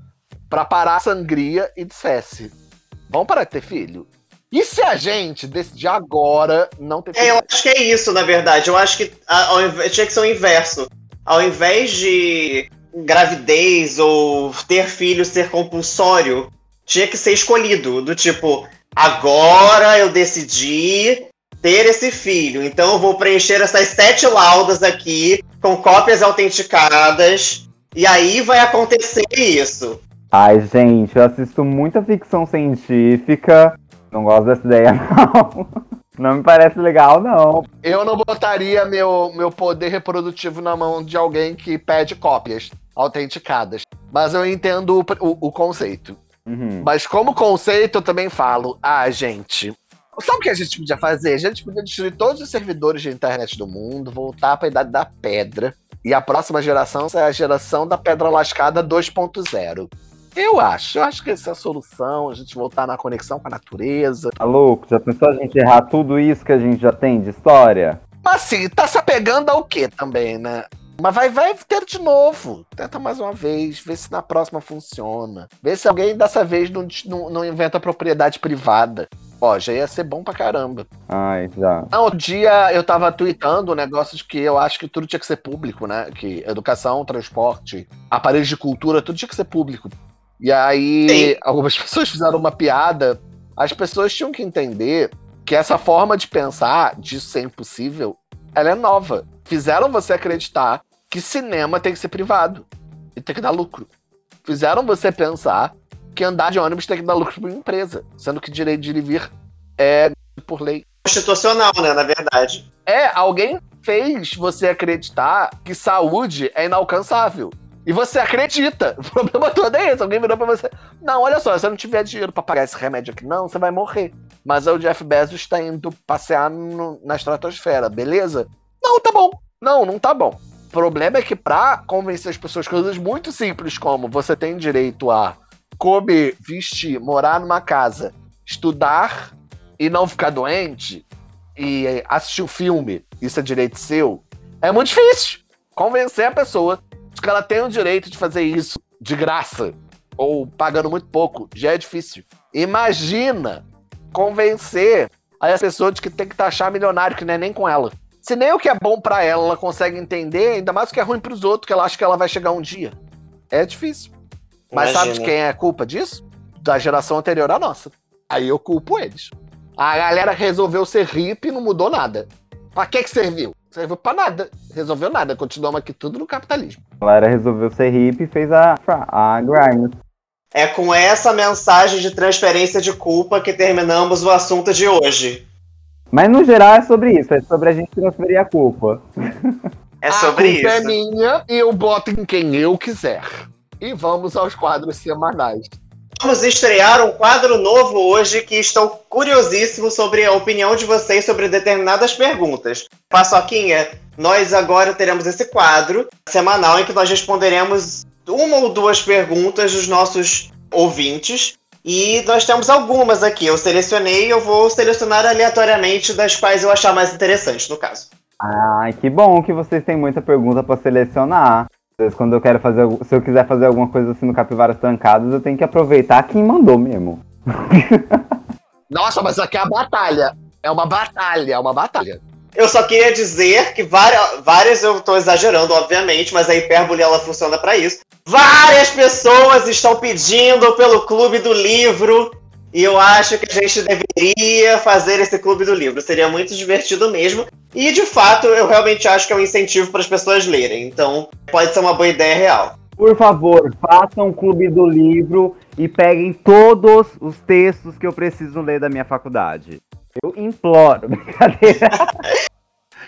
pra parar a sangria e dissesse: vamos parar de ter filho? E se a gente decidir agora não ter É, eu filho? acho que é isso, na verdade. Eu acho que ao tinha que ser o inverso. Ao invés de gravidez ou ter filho ser compulsório, tinha que ser escolhido. Do tipo, agora eu decidi ter esse filho. Então eu vou preencher essas sete laudas aqui com cópias autenticadas. E aí vai acontecer isso. Ai, gente, eu assisto muita ficção científica. Não gosto dessa ideia, não. Não me parece legal, não. Eu não botaria meu, meu poder reprodutivo na mão de alguém que pede cópias autenticadas. Mas eu entendo o, o- o conceito. Uhum. Mas como conceito, eu também falo, ah, gente. Sabe o que a gente podia fazer? A gente podia destruir todos os servidores de internet do mundo, voltar para a idade da pedra. E a próxima geração é a geração da pedra lascada 2.0. Eu acho, eu acho que essa é a solução, a gente voltar na conexão com a natureza. Tá louco? Já pensou a gente errar tudo isso que a gente já tem de história? Mas assim, tá se apegando ao quê também, né? Mas vai, vai ter de novo. Tenta mais uma vez, vê se na próxima funciona. Vê se alguém dessa vez não, não, não inventa propriedade privada. Ó, já ia ser bom pra caramba. Ai, já. Não, outro dia eu tava tweetando um negócio de que eu acho que tudo tinha que ser público, né? Que educação, transporte, aparelhos de cultura, tudo tinha que ser público. E aí, Sim. algumas pessoas fizeram uma piada. As pessoas tinham que entender que essa forma de pensar, disso ser impossível, ela é nova. Fizeram você acreditar que cinema tem que ser privado e tem que dar lucro. Fizeram você pensar que andar de ônibus tem que dar lucro para uma empresa, sendo que direito de ir e vir é por lei. Constitucional, né, na verdade. É, alguém fez você acreditar que saúde é inalcançável. E você acredita. O problema todo é esse. Alguém virou pra você. Não, olha só, se você não tiver dinheiro pra pagar esse remédio aqui, não, você vai morrer. Mas aí o Jeff Bezos está indo passear no- na estratosfera, beleza? Não, tá bom. Não, não tá bom. O problema é que pra convencer as pessoas coisas muito simples como você tem direito a comer, vestir, morar numa casa, estudar e não ficar doente, e assistir o filme, isso é direito seu, é muito difícil. Convencer a pessoa de que ela tem o direito de fazer isso de graça ou pagando muito pouco, já é difícil. Imagina convencer a pessoa de que tem que taxar milionário, que não é nem com ela. Se nem o que é bom pra ela ela consegue entender, ainda mais o que é ruim pros outros, que ela acha que ela vai chegar um dia. É difícil. Mas sabe de Imagina. quem é a culpa disso? Da geração anterior à nossa. Aí eu culpo eles. A galera resolveu ser hippie e não mudou nada. Pra que que serviu? Serviu pra nada. Resolveu nada. Continuamos aqui tudo no capitalismo. A galera resolveu ser hippie e fez a, a Grimes. É com essa mensagem de transferência de culpa que terminamos o assunto de hoje. Mas no geral é sobre isso, é sobre a gente transferir a culpa. É sobre a culpa é isso. minha e eu boto em quem eu quiser. E vamos aos quadros semanais. Vamos estrear um quadro novo hoje que estou curiosíssimo sobre a opinião de vocês sobre determinadas perguntas. Paçoquinha, nós agora teremos esse quadro semanal em que nós responderemos uma ou duas perguntas dos nossos ouvintes. E nós temos algumas aqui. Eu selecionei e eu vou selecionar aleatoriamente das quais eu achar mais interessante, no caso. Ai, que bom que vocês têm muita pergunta pra selecionar. Vezes, quando eu quero fazer, se eu quiser fazer alguma coisa assim no Capivaras Trancadas, eu tenho que aproveitar quem mandou mesmo. Nossa, mas aqui é a batalha. É uma batalha, é uma batalha. Eu só queria dizer que várias, várias eu estou exagerando, obviamente, mas a hipérbole ela funciona para isso. Várias pessoas estão pedindo pelo Clube do Livro e eu acho que a gente deveria fazer esse Clube do Livro. Seria muito divertido mesmo. E de fato, eu realmente acho que é um incentivo para as pessoas lerem. Então, pode ser uma boa ideia real. Por favor, façam um clube do livro e peguem todos os textos que eu preciso ler da minha faculdade. Eu imploro, brincadeira.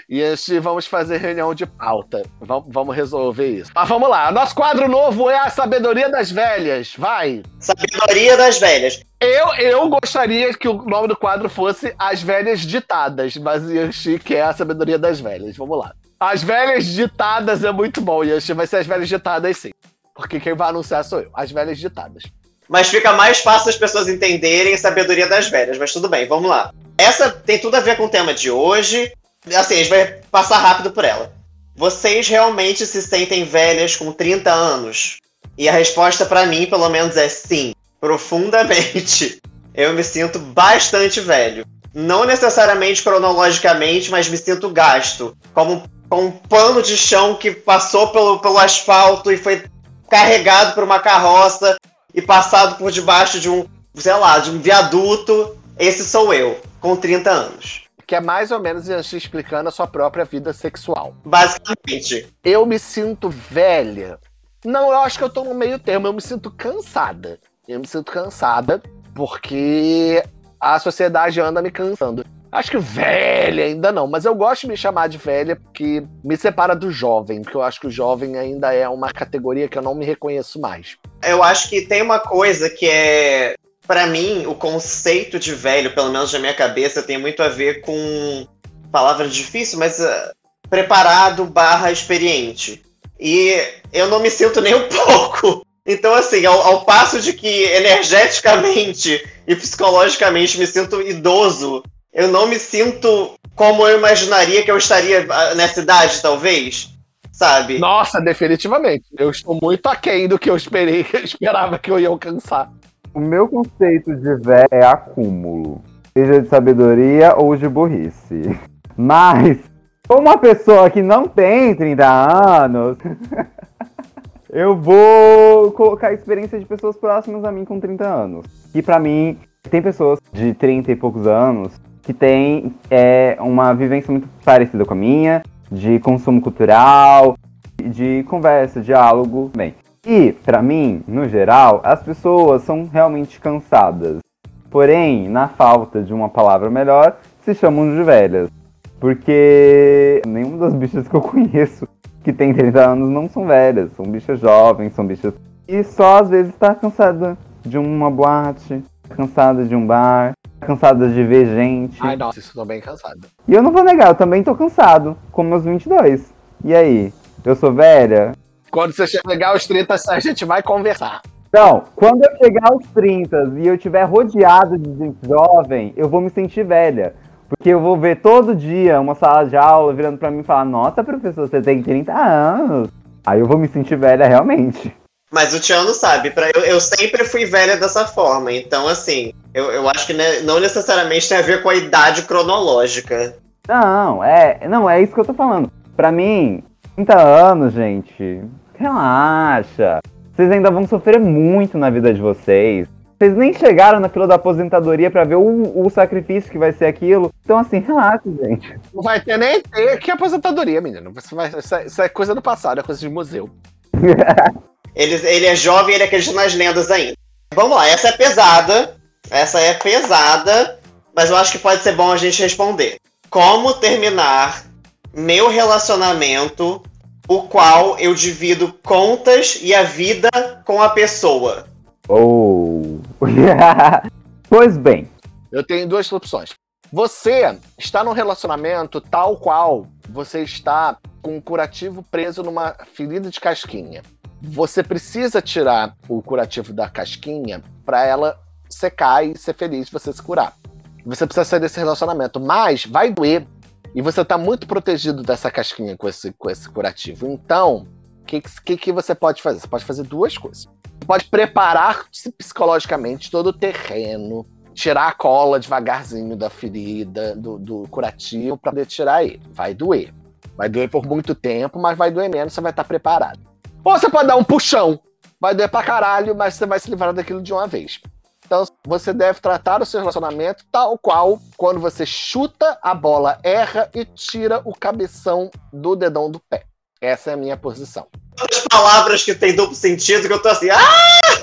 E este, vamos fazer reunião de pauta. Vamos, vamos resolver isso. Mas vamos lá. Nosso quadro novo é a sabedoria das velhas. Vai. Sabedoria das velhas. Eu, eu gostaria que o nome do quadro fosse As Velhas Ditadas, mas Yoshi quer a sabedoria das velhas. Vamos lá. As velhas ditadas é muito bom, Yoshi. Vai ser as velhas ditadas sim. Porque quem vai anunciar sou eu. As velhas ditadas. Mas fica mais fácil as pessoas entenderem a sabedoria das velhas. Mas tudo bem, vamos lá. Essa tem tudo a ver com o tema de hoje. Assim, a gente vai passar rápido por ela. Vocês realmente se sentem velhas com 30 anos? E a resposta pra mim, pelo menos, é sim. Profundamente. Eu me sinto bastante velho. Não necessariamente cronologicamente, mas me sinto gasto. Como com um pano de chão que passou pelo, pelo asfalto e foi carregado por uma carroça e passado por debaixo de um, sei lá, de um viaduto. Esse sou eu, com 30 anos. Que é mais ou menos explicando a sua própria vida sexual. Basicamente. Eu me sinto velha. Não, eu acho que eu tô no meio termo. Eu me sinto cansada. Eu me sinto cansada porque a sociedade anda me cansando. Acho que velha ainda não, mas eu gosto de me chamar de velha porque me separa do jovem, porque eu acho que o jovem ainda é uma categoria que eu não me reconheço mais. Eu acho que tem uma coisa que é. Pra mim, o conceito de velho, pelo menos na minha cabeça, tem muito a ver com. Palavra difícil, mas. ah, preparado barra experiente. E eu não me sinto nem um pouco. Então, assim, ao, ao passo de que energeticamente e psicologicamente me sinto idoso, eu não me sinto como eu imaginaria que eu estaria ah, nessa idade, talvez. Sabe? Nossa, definitivamente. Eu estou muito aquém do que eu esperei, esperava que eu ia alcançar. O meu conceito de velho é acúmulo. Seja de sabedoria ou de burrice. Mas, uma pessoa que não tem 30 anos, eu vou colocar a experiência de pessoas próximas a mim com 30 anos. E pra mim, tem pessoas de 30 e poucos anos que têm é, uma vivência muito parecida com a minha, de consumo cultural, de conversa, diálogo, bem. E, pra mim, no geral, as pessoas são realmente cansadas. Porém, na falta de uma palavra melhor, se chamam de velhas. Porque nenhuma das bichas que eu conheço que tem 30 anos não são velhas. São bichas jovens, são bichas. E só às vezes tá cansada de uma boate, cansada de um bar, cansada de ver gente. Ai, nossa, isso tô bem cansado. E eu não vou negar, eu também tô cansado, com meus 22. E aí? Eu sou velha? Quando você chegar aos 30, a gente vai conversar. Então, quando eu chegar aos 30 e eu estiver rodeado de gente jovem, eu vou me sentir velha. Porque eu vou ver todo dia uma sala de aula virando pra mim e falar: Nossa, professor, você tem 30 anos. Aí eu vou me sentir velha realmente. Mas o Tiano sabe, pra, eu, eu sempre fui velha dessa forma. Então, assim, eu, eu acho que né, não necessariamente tem a ver com a idade cronológica. Não, é, não, é isso que eu tô falando. Pra mim, 30 anos, gente, relaxa. Vocês ainda vão sofrer muito na vida de vocês. Vocês nem chegaram na fila da aposentadoria para ver o, o, sacrifício que vai ser aquilo. Então, assim, relaxa, gente. Não vai ter nem ter que aposentadoria, menino. Vai, isso, é, isso, é, coisa do passado, é coisa de museu. ele, ele é jovem e ele acredita nas lendas ainda. Vamos lá, essa é pesada. Essa é pesada, mas eu acho que pode ser bom a gente responder. Como terminar meu relacionamento, o qual eu divido contas e a vida com a pessoa? Oh. pois bem. Eu tenho duas opções. Você está num relacionamento tal qual você está com um curativo preso numa ferida de casquinha. Você precisa tirar o curativo da casquinha para ela secar e ser feliz, você se curar. Você precisa sair desse relacionamento, mas vai doer. E você está muito protegido dessa casquinha com esse, com esse curativo. Então, o que, que, que você pode fazer? Você pode fazer duas coisas pode preparar-se psicologicamente todo o terreno, tirar a cola devagarzinho da ferida, do, do curativo, para poder tirar ele. Vai doer. Vai doer por muito tempo, mas vai doer menos, você vai estar preparado. Ou você pode dar um puxão. Vai doer pra caralho, mas você vai se livrar daquilo de uma vez. Então, você deve tratar o seu relacionamento tal qual quando você chuta a bola, erra e tira o cabeção do dedão do pé. Essa é a minha posição tantas palavras que tem duplo sentido que eu tô assim, ah!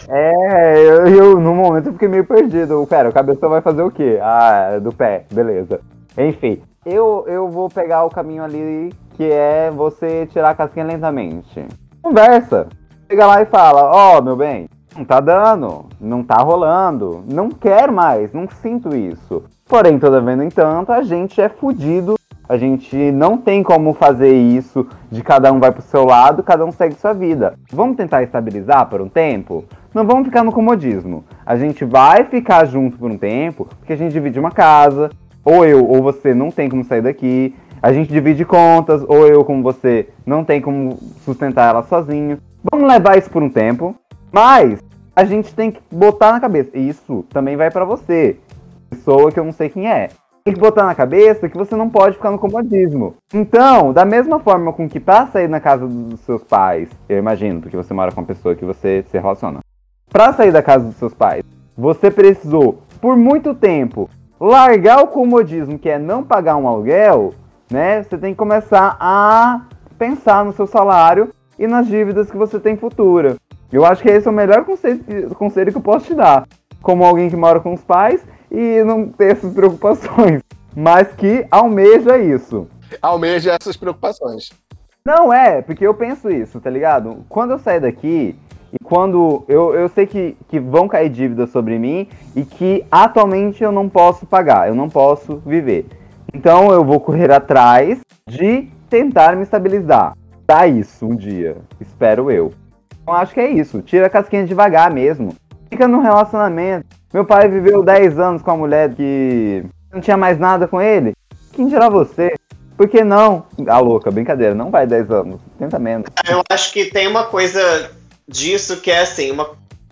É, eu, eu no momento eu fiquei meio perdido. Pera, o cabeção vai fazer o quê? Ah, é do pé, beleza. Enfim, eu, eu vou pegar o caminho ali que é você tirar a casquinha lentamente. Conversa. Chega lá e fala, ó, oh, meu bem, não tá dando, não tá rolando, não quero mais, não sinto isso. Porém, todavia, no entanto, a gente é fudido a gente não tem como fazer isso de cada um vai pro seu lado, cada um segue sua vida. Vamos tentar estabilizar por um tempo? Não vamos ficar no comodismo. A gente vai ficar junto por um tempo, porque a gente divide uma casa, ou eu ou você não tem como sair daqui. A gente divide contas, ou eu como você não tem como sustentar ela sozinho. Vamos levar isso por um tempo, mas a gente tem que botar na cabeça. Isso também vai para você, pessoa que eu não sei quem é tem que botar na cabeça que você não pode ficar no comodismo. Então, da mesma forma com que pra sair na casa dos seus pais, eu imagino, porque você mora com uma pessoa que você se relaciona. Pra sair da casa dos seus pais, você precisou, por muito tempo, largar o comodismo, que é não pagar um aluguel, né? Você tem que começar a pensar no seu salário e nas dívidas que você tem futura. Eu acho que esse é o melhor conselho, conselho que eu posso te dar. Como alguém que mora com os pais e não ter essas preocupações, mas que almeja isso. Almeja essas preocupações. Não é, porque eu penso isso, tá ligado? Quando eu sair daqui, e quando eu, eu sei que, que vão cair dívidas sobre mim e que atualmente eu não posso pagar, eu não posso viver. Então eu vou correr atrás de tentar me estabilizar. Tá isso um dia, espero eu. Então acho que é isso. Tira a casquinha devagar mesmo. Fica num relacionamento. Meu pai viveu 10 anos com a mulher que não tinha mais nada com ele. Quem dirá você? Por que não? Ah, louca, brincadeira, não vai 10 anos, tenta menos. Eu acho que tem uma coisa disso que é assim, uma...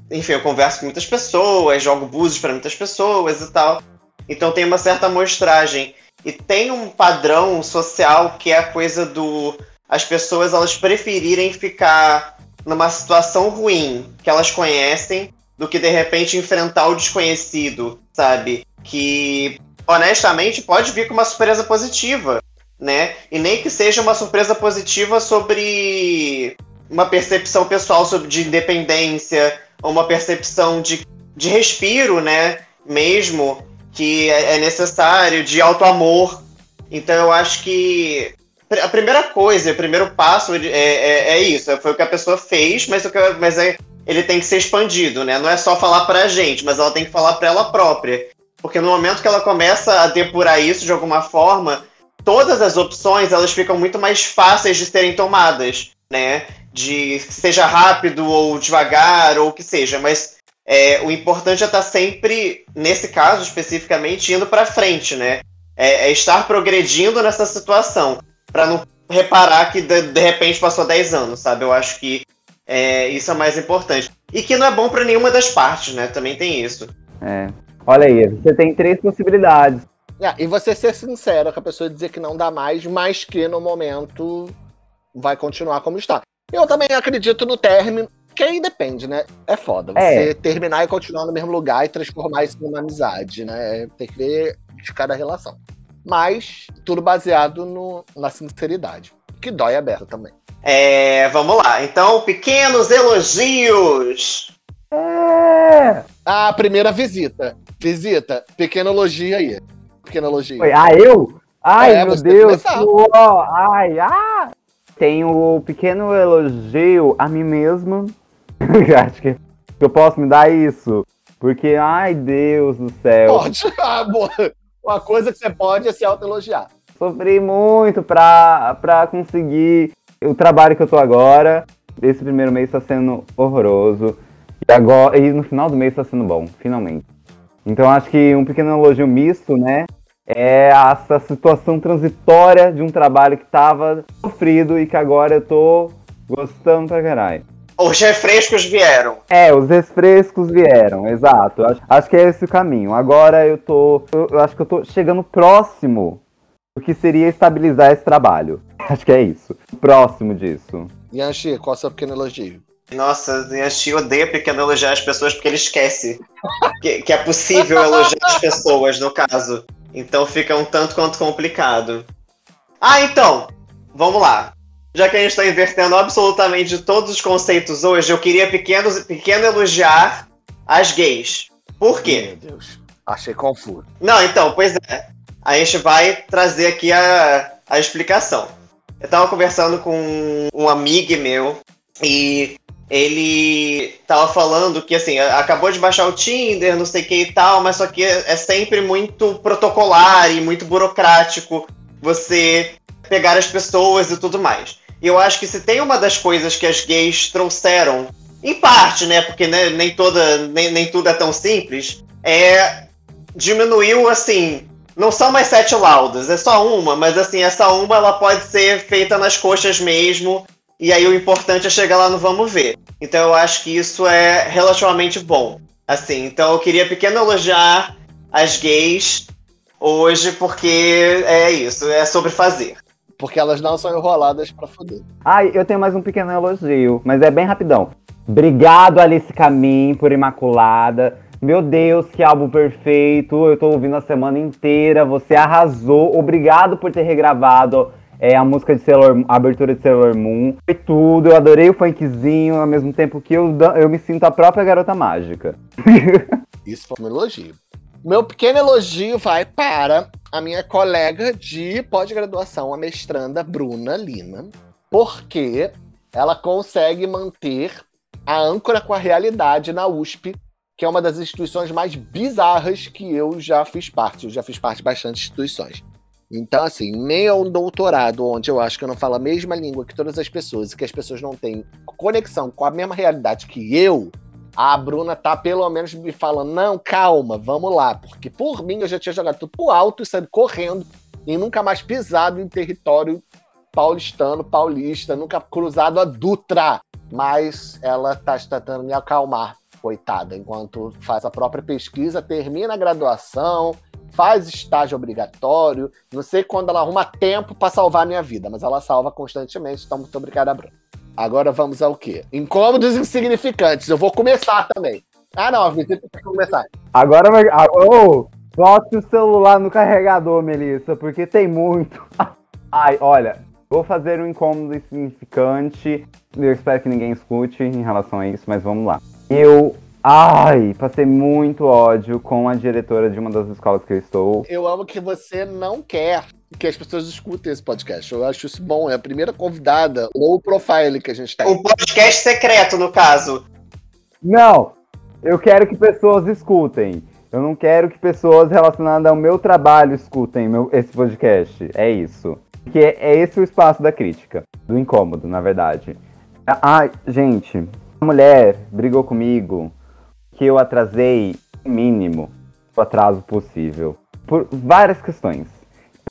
enfim, eu converso com muitas pessoas, jogo búzios para muitas pessoas e tal. Então tem uma certa amostragem. E tem um padrão social que é a coisa do. As pessoas elas preferirem ficar numa situação ruim que elas conhecem do que de repente enfrentar o desconhecido, sabe? Que honestamente pode vir com uma surpresa positiva, né? E nem que seja uma surpresa positiva sobre uma percepção pessoal sobre de independência, ou uma percepção de, de respiro, né? Mesmo que é, é necessário, de auto-amor. Então eu acho que a primeira coisa, o primeiro passo é, é, é, isso. Foi o que a pessoa fez, mas, o que, mas é ele tem que ser expandido, né? Não é só falar pra gente, mas ela tem que falar para ela própria. Porque no momento que ela começa a depurar isso de alguma forma, todas as opções elas ficam muito mais fáceis de serem tomadas, né? De seja rápido ou devagar ou o que seja, mas é, o importante é estar sempre, nesse caso especificamente, indo para frente, né? É, é, estar progredindo nessa situação, para não reparar que de, de repente passou 10 anos, sabe? Eu acho que é, isso é mais importante. E que não é bom para nenhuma das partes, né? Também tem isso. É. Olha aí, você tem três possibilidades. É, e você ser sincero com a pessoa dizer que não dá mais, mas que no momento vai continuar como está. Eu também acredito no término, Porque aí depende, né? É foda. Você é. terminar e continuar no mesmo lugar e transformar isso numa amizade, né? Tem que ver de cada relação. Mas tudo baseado no, na sinceridade. Que dói a beça também. É, vamos lá. Então, pequenos elogios. É. A primeira visita. Visita, pequeno elogio aí. Pequeno elogio. Foi, ah, eu? Ai, é, meu Deus. Uou, ai, ah. Tenho o pequeno elogio a mim mesma. Acho que eu posso me dar isso. Porque, ai, Deus do céu. Pode, amor. Uma coisa que você pode é se autoelogiar. Sofri muito pra, pra conseguir o trabalho que eu tô agora. Esse primeiro mês tá sendo horroroso. E, agora, e no final do mês tá sendo bom, finalmente. Então acho que um pequeno elogio misto, né? É essa situação transitória de um trabalho que tava sofrido e que agora eu tô gostando pra caralho. Os refrescos vieram. É, os refrescos vieram, exato. Acho, acho que é esse o caminho. Agora eu tô. Eu, eu acho que eu tô chegando próximo do que seria estabilizar esse trabalho. Acho que é isso. Próximo disso. Yanchi, qual é o seu pequeno elogio? Nossa, Yanchi odeia pequeno elogiar as pessoas porque ele esquece que, que é possível elogiar as pessoas, no caso. Então fica um tanto quanto complicado. Ah, então, vamos lá. Já que a gente está invertendo absolutamente todos os conceitos hoje, eu queria pequenos, pequeno elogiar as gays. Por quê? Meu Deus, achei confuso. Não, então, pois é. A gente vai trazer aqui a, a explicação. Eu tava conversando com um amigo meu e ele tava falando que assim, acabou de baixar o Tinder, não sei o que e tal, mas só que é sempre muito protocolar e muito burocrático você pegar as pessoas e tudo mais. E eu acho que se tem uma das coisas que as gays trouxeram, em parte, né, porque né, nem toda nem, nem tudo é tão simples, é diminuiu assim não são mais sete laudas, é só uma, mas assim, essa uma ela pode ser feita nas coxas mesmo, e aí o importante é chegar lá no vamos ver. Então eu acho que isso é relativamente bom. Assim, então eu queria pequeno elogiar as gays hoje, porque é isso, é sobre fazer. Porque elas não são enroladas para foder. Ai, eu tenho mais um pequeno elogio, mas é bem rapidão. Obrigado, Alice Camin, por Imaculada. Meu Deus, que álbum perfeito. Eu tô ouvindo a semana inteira. Você arrasou. Obrigado por ter regravado é, a música de Sailor, a abertura de Sailor Moon. Foi tudo. Eu adorei o funkzinho, ao mesmo tempo que eu, eu me sinto a própria garota mágica. Isso foi um elogio. Meu pequeno elogio vai para a minha colega de pós-graduação, a mestranda Bruna Lima, porque ela consegue manter a âncora com a realidade na USP que é uma das instituições mais bizarras que eu já fiz parte. Eu já fiz parte de bastante instituições. Então, assim, nem é um doutorado onde eu acho que eu não falo a mesma língua que todas as pessoas e que as pessoas não têm conexão com a mesma realidade que eu, a Bruna tá pelo menos me falando, não, calma, vamos lá. Porque por mim eu já tinha jogado tudo pro alto e saído correndo e nunca mais pisado em território paulistano, paulista, nunca cruzado a Dutra. Mas ela tá tentando me acalmar coitada, enquanto faz a própria pesquisa, termina a graduação, faz estágio obrigatório. Não sei quando ela arruma tempo para salvar a minha vida, mas ela salva constantemente. Então, muito obrigada, Bruno. Agora vamos ao quê? Incômodos insignificantes. Eu vou começar também. Ah, não, a visita tem que começar. Agora vai. Oh, bote o celular no carregador, Melissa, porque tem muito. Ai, olha, vou fazer um incômodo insignificante. Eu espero que ninguém escute em relação a isso, mas vamos lá. Eu Ai, passei muito ódio com a diretora de uma das escolas que eu estou. Eu amo que você não quer que as pessoas escutem esse podcast. Eu acho isso bom. É a primeira convidada, ou profile que a gente tem. O podcast secreto, no caso. Não, eu quero que pessoas escutem. Eu não quero que pessoas relacionadas ao meu trabalho escutem meu, esse podcast. É isso. Porque é esse o espaço da crítica. Do incômodo, na verdade. Ai, gente, a mulher brigou comigo que eu atrasei o mínimo o atraso possível. Por várias questões.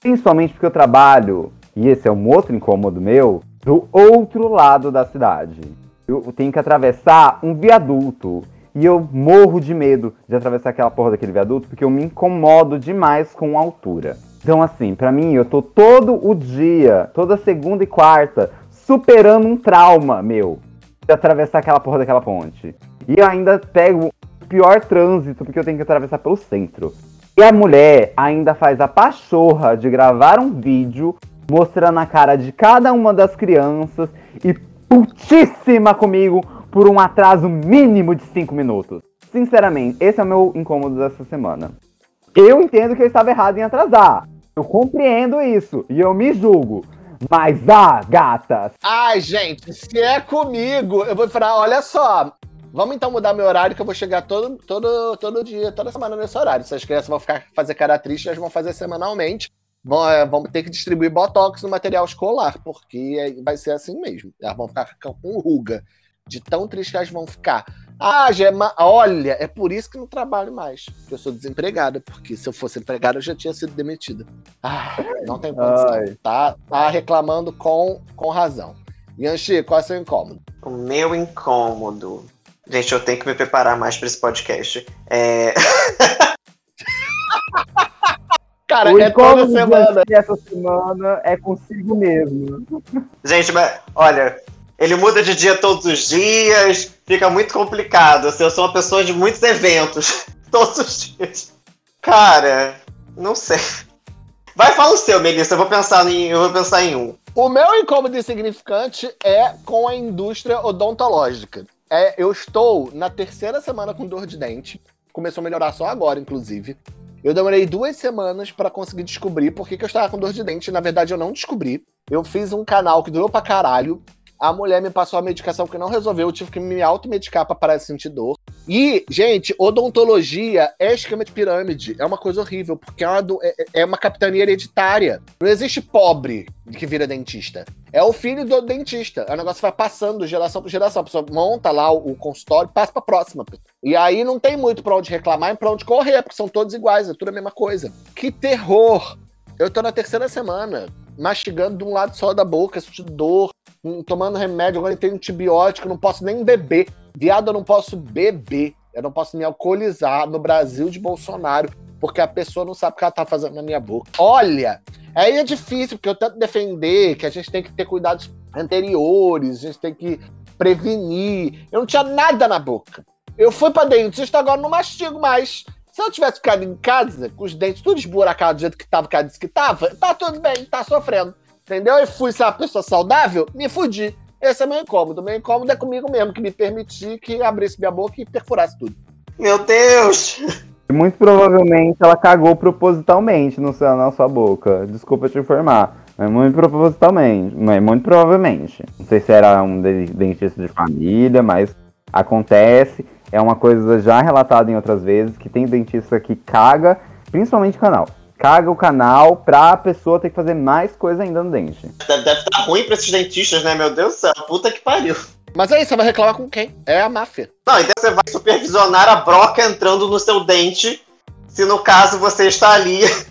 Principalmente porque eu trabalho, e esse é um outro incômodo meu, do outro lado da cidade. Eu tenho que atravessar um viaduto. E eu morro de medo de atravessar aquela porra daquele viaduto porque eu me incomodo demais com a altura. Então, assim, para mim, eu tô todo o dia, toda segunda e quarta, superando um trauma meu de atravessar aquela porra daquela ponte. E eu ainda pego o pior trânsito, porque eu tenho que atravessar pelo centro. E a mulher ainda faz a pachorra de gravar um vídeo mostrando a cara de cada uma das crianças e putíssima comigo por um atraso mínimo de 5 minutos. Sinceramente, esse é o meu incômodo dessa semana. Eu entendo que eu estava errado em atrasar. Eu compreendo isso e eu me julgo. Mas ah, gatas! Ai, gente, se é comigo, eu vou falar, olha só, Vamos então mudar meu horário, que eu vou chegar todo, todo, todo dia, toda semana nesse horário. Se as crianças vão ficar fazer cara triste, elas vão fazer semanalmente. Vão, é, vão ter que distribuir botox no material escolar, porque vai ser assim mesmo. Elas vão ficar com ruga. De tão triste que elas vão ficar. Ah, Gema, olha, é por isso que não trabalho mais. Porque eu sou desempregada, porque se eu fosse empregada eu já tinha sido demitida. Ah, não tem condição. Tá, tá reclamando com, com razão. Yanchi, qual é o seu incômodo? O meu incômodo. Gente, eu tenho que me preparar mais para esse podcast. É. Cara, o é toda semana. Essa semana é consigo mesmo. Gente, mas olha, ele muda de dia todos os dias, fica muito complicado. Assim, eu sou uma pessoa de muitos eventos todos os dias. Cara, não sei. Vai, fala o seu, Melissa. Eu vou pensar em, eu vou pensar em um. O meu incômodo insignificante é com a indústria odontológica. É, eu estou na terceira semana com dor de dente. Começou a melhorar só agora, inclusive. Eu demorei duas semanas para conseguir descobrir por que, que eu estava com dor de dente. Na verdade, eu não descobri. Eu fiz um canal que durou pra caralho. A mulher me passou a medicação que não resolveu, eu tive que me automedicar para parar de sentir dor. E, gente, odontologia é esquema de pirâmide. É uma coisa horrível, porque é uma, é, é uma capitania hereditária. Não existe pobre que vira dentista. É o filho do dentista. O negócio vai passando geração por geração. A pessoa monta lá o, consultório passa pra próxima. E aí não tem muito pra onde reclamar e pra onde correr, porque são todos iguais, é tudo a mesma coisa. Que terror! Eu tô na terceira semana mastigando de um lado só da boca, sentindo dor, tomando remédio, agora tem antibiótico, não posso nem beber. Viado, eu não posso beber. Eu não posso me alcoolizar no Brasil de Bolsonaro, porque a pessoa não sabe o que ela tá fazendo na minha boca. Olha, aí é difícil, porque eu tento defender que a gente tem que ter cuidados anteriores, a gente tem que prevenir. Eu não tinha nada na boca. Eu fui pra dentista, agora não mastigo mais. Se eu tivesse ficado em casa, com os dentes tudo esburacados do jeito que tava, que ela disse que tava, tá tudo bem, tá sofrendo. Entendeu? E fui ser uma pessoa saudável, me fudi. Esse é meu incômodo. Meu incômodo é comigo mesmo, que me permitir que abrisse minha boca e perfurasse tudo. Meu Deus! Muito provavelmente ela cagou propositalmente no seu, na sua boca. Desculpa te informar. Mas muito propositalmente. Mas muito provavelmente. Não sei se era um dentista de família, mas acontece. É uma coisa já relatada em outras vezes, que tem dentista que caga, principalmente canal. Caga o canal pra pessoa ter que fazer mais coisa ainda no dente. Deve, deve estar ruim pra esses dentistas, né? Meu Deus do céu, puta que pariu. Mas aí, você vai reclamar com quem? É a máfia. Não, então você vai supervisionar a broca entrando no seu dente, se no caso você está ali.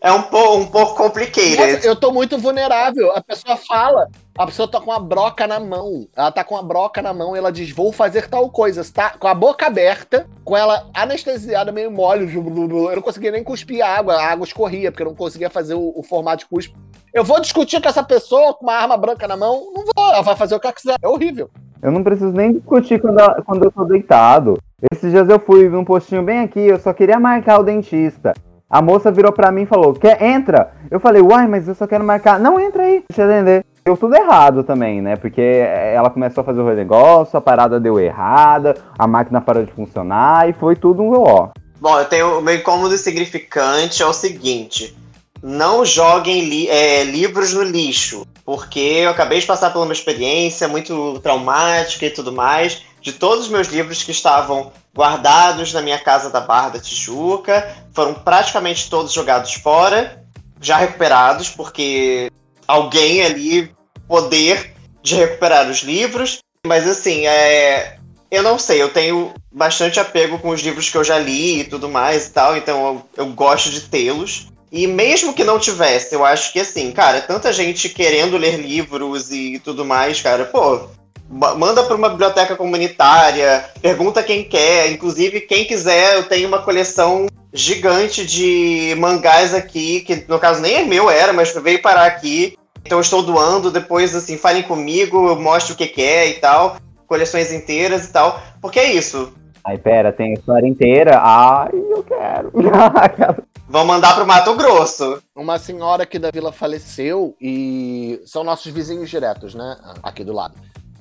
É um, po um pouco complicado. eu tô muito vulnerável. A pessoa fala, a pessoa tá com a broca na mão. Ela tá com a broca na mão e ela diz: Vou fazer tal coisa. Você tá com a boca aberta, com ela anestesiada, meio mole. Eu não conseguia nem cuspir água, a água escorria, porque eu não conseguia fazer o, o formato de cuspe. Eu vou discutir com essa pessoa com uma arma branca na mão? Não vou, ela vai fazer o que ela quiser. É horrível. Eu não preciso nem discutir quando, quando eu tô deitado. Esses dias eu fui num postinho bem aqui, eu só queria marcar o dentista. A moça virou pra mim e falou: Quer? Entra. Eu falei: Uai, mas eu só quero marcar. Não, entra aí. Deixa eu entender. Deu tudo errado também, né? Porque ela começou a fazer o negócio, a parada deu errada, a máquina parou de funcionar e foi tudo um ó. Bom, eu tenho o meu incômodo significante é o seguinte: não joguem li é, livros no lixo, porque eu acabei de passar por uma experiência muito traumática e tudo mais. De todos os meus livros que estavam guardados na minha casa da Barra da Tijuca, foram praticamente todos jogados fora, já recuperados, porque alguém ali poder de recuperar os livros. Mas assim, é, eu não sei, eu tenho bastante apego com os livros que eu já li e tudo mais e tal, então eu, eu gosto de tê-los. E mesmo que não tivesse, eu acho que assim, cara, tanta gente querendo ler livros e tudo mais, cara, pô, manda para uma biblioteca comunitária, pergunta quem quer, inclusive quem quiser, eu tenho uma coleção gigante de mangás aqui, que no caso nem é meu, era, mas veio parar aqui. Então eu estou doando, depois assim, falem comigo, eu mostro o que, que é e tal. coleções inteiras e tal. Porque é isso. Ai, pera, tem a história inteira? Ai, eu quero. Vão mandar pro Mato Grosso. Uma senhora aqui da vila faleceu e são nossos vizinhos diretos, né? Aqui do lado.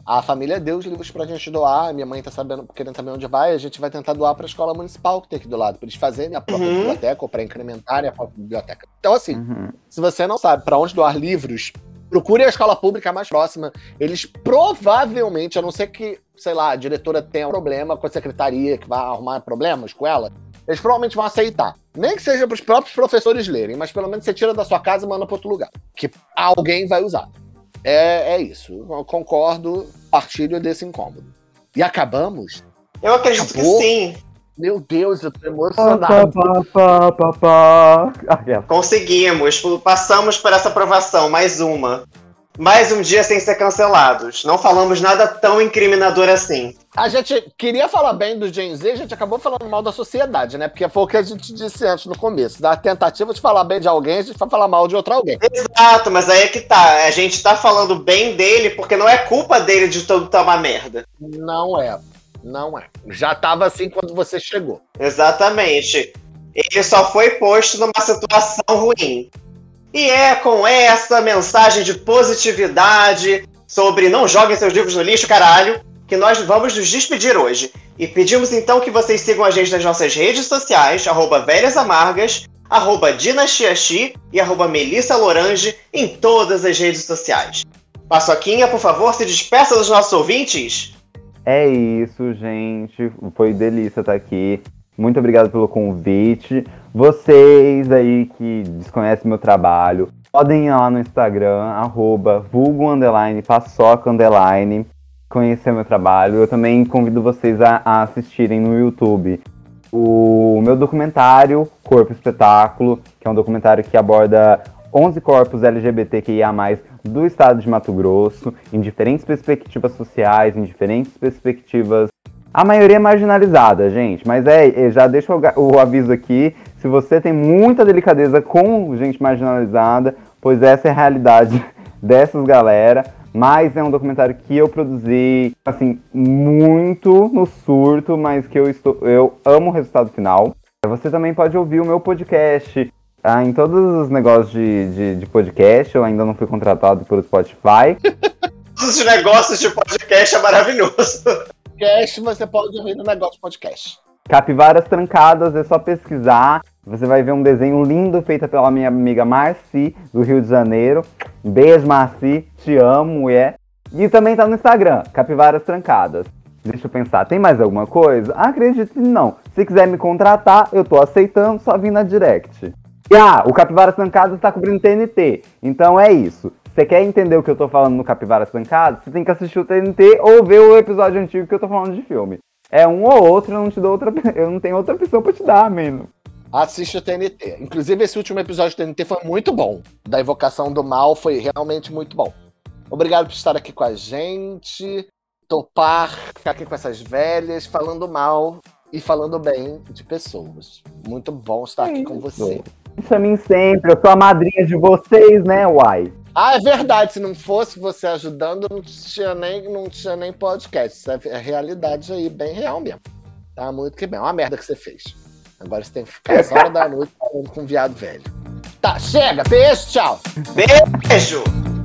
A família deu os livros pra gente doar. Minha mãe tá sabendo, querendo saber onde vai. A gente vai tentar doar pra escola municipal que tem aqui do lado, pra eles fazerem a própria Uhum. biblioteca ou pra incrementarem a própria biblioteca. Então, assim, Uhum. se você não sabe pra onde doar livros, procure a escola pública mais próxima. Eles provavelmente, a não ser que, sei lá, a diretora tenha um problema com a secretaria que vai arrumar problemas com ela, eles provavelmente vão aceitar. Nem que seja para os próprios professores lerem, mas pelo menos você tira da sua casa e manda para outro lugar. Que alguém vai usar. É, é isso. Eu concordo, partilho desse incômodo. E acabamos? Eu acredito Acabou? que sim. Meu Deus, eu tô Pá, emocionado. pá, pá, pá, pá. Aquela. Conseguimos. Passamos por essa aprovação. Mais uma. Mais um dia sem ser cancelados. Não falamos nada tão incriminador assim. A gente queria falar bem do Gen Z, a gente acabou falando mal da sociedade, né? Porque foi o que a gente disse antes no começo. Da tentativa de falar bem de alguém, a gente vai falar mal de outro alguém. Exato, mas aí é que tá. A gente tá falando bem dele porque não é culpa dele de tudo tá uma merda. Não é. Não é. Já tava assim quando você chegou. Exatamente. Ele só foi posto numa situação ruim. E é com essa mensagem de positividade sobre não joguem seus livros no lixo, caralho, que nós vamos nos despedir hoje. E pedimos então que vocês sigam a gente nas nossas redes sociais, arroba Velhas arroba Dinastiaxi e arroba em todas as redes sociais. Paçoquinha, por favor, se despeça dos nossos ouvintes. É isso, gente. Foi delícia estar aqui. Muito obrigado pelo convite. Vocês aí que desconhecem meu trabalho, podem ir lá no Instagram, arroba underline, conhecer meu trabalho. Eu também convido vocês a, a assistirem no YouTube o meu documentário Corpo Espetáculo, que é um documentário que aborda 11 corpos LGBTQIA+, do estado de Mato Grosso, em diferentes perspectivas sociais, em diferentes perspectivas. A maioria é marginalizada, gente, mas é, já deixo o aviso aqui, se você tem muita delicadeza com gente marginalizada, pois essa é a realidade dessas galera, mas é um documentário que eu produzi, assim, muito no surto, mas que eu estou, eu amo o resultado final. Você também pode ouvir o meu podcast ah, em todos os negócios de, de, de podcast. Eu ainda não fui contratado pelo Spotify. Os negócios de podcast é maravilhoso. Podcast, você pode ouvir no negócio podcast. Capivaras Trancadas, é só pesquisar. Você vai ver um desenho lindo feito pela minha amiga Marci, do Rio de Janeiro. Beijo, Marci. Te amo, mulher. E também tá no Instagram, Capivaras Trancadas. Deixa eu pensar, tem mais alguma coisa? Acredito que não. Se quiser me contratar, eu tô aceitando, só vir na direct. E ah, o Capivaras Trancadas tá cobrindo TNT. Então é isso. Você quer entender o que eu tô falando no Capivaras Trancadas? Você tem que assistir o TNT ou ver o episódio antigo que eu tô falando de filme. É um ou outro, eu não te dou outra. Eu não tenho outra opção pra te dar, mano. Assiste o TNT. Inclusive, esse último episódio do TNT foi muito bom. Da Invocação do Mal foi realmente muito bom. Obrigado por estar aqui com a gente. Topar, ficar aqui com essas velhas, falando mal e falando bem de pessoas. Muito bom estar aqui com você. Chamem sempre, eu sou a madrinha de vocês, né, uai? Ah, é verdade. Se não fosse você ajudando, não tinha nem, não tinha nem podcast. Isso é a realidade aí, bem real mesmo. Tá muito que bem. É uma merda que você fez. Agora você tem que ficar essa hora da noite falando com um viado velho. Tá, chega. Beijo, tchau. Beijo!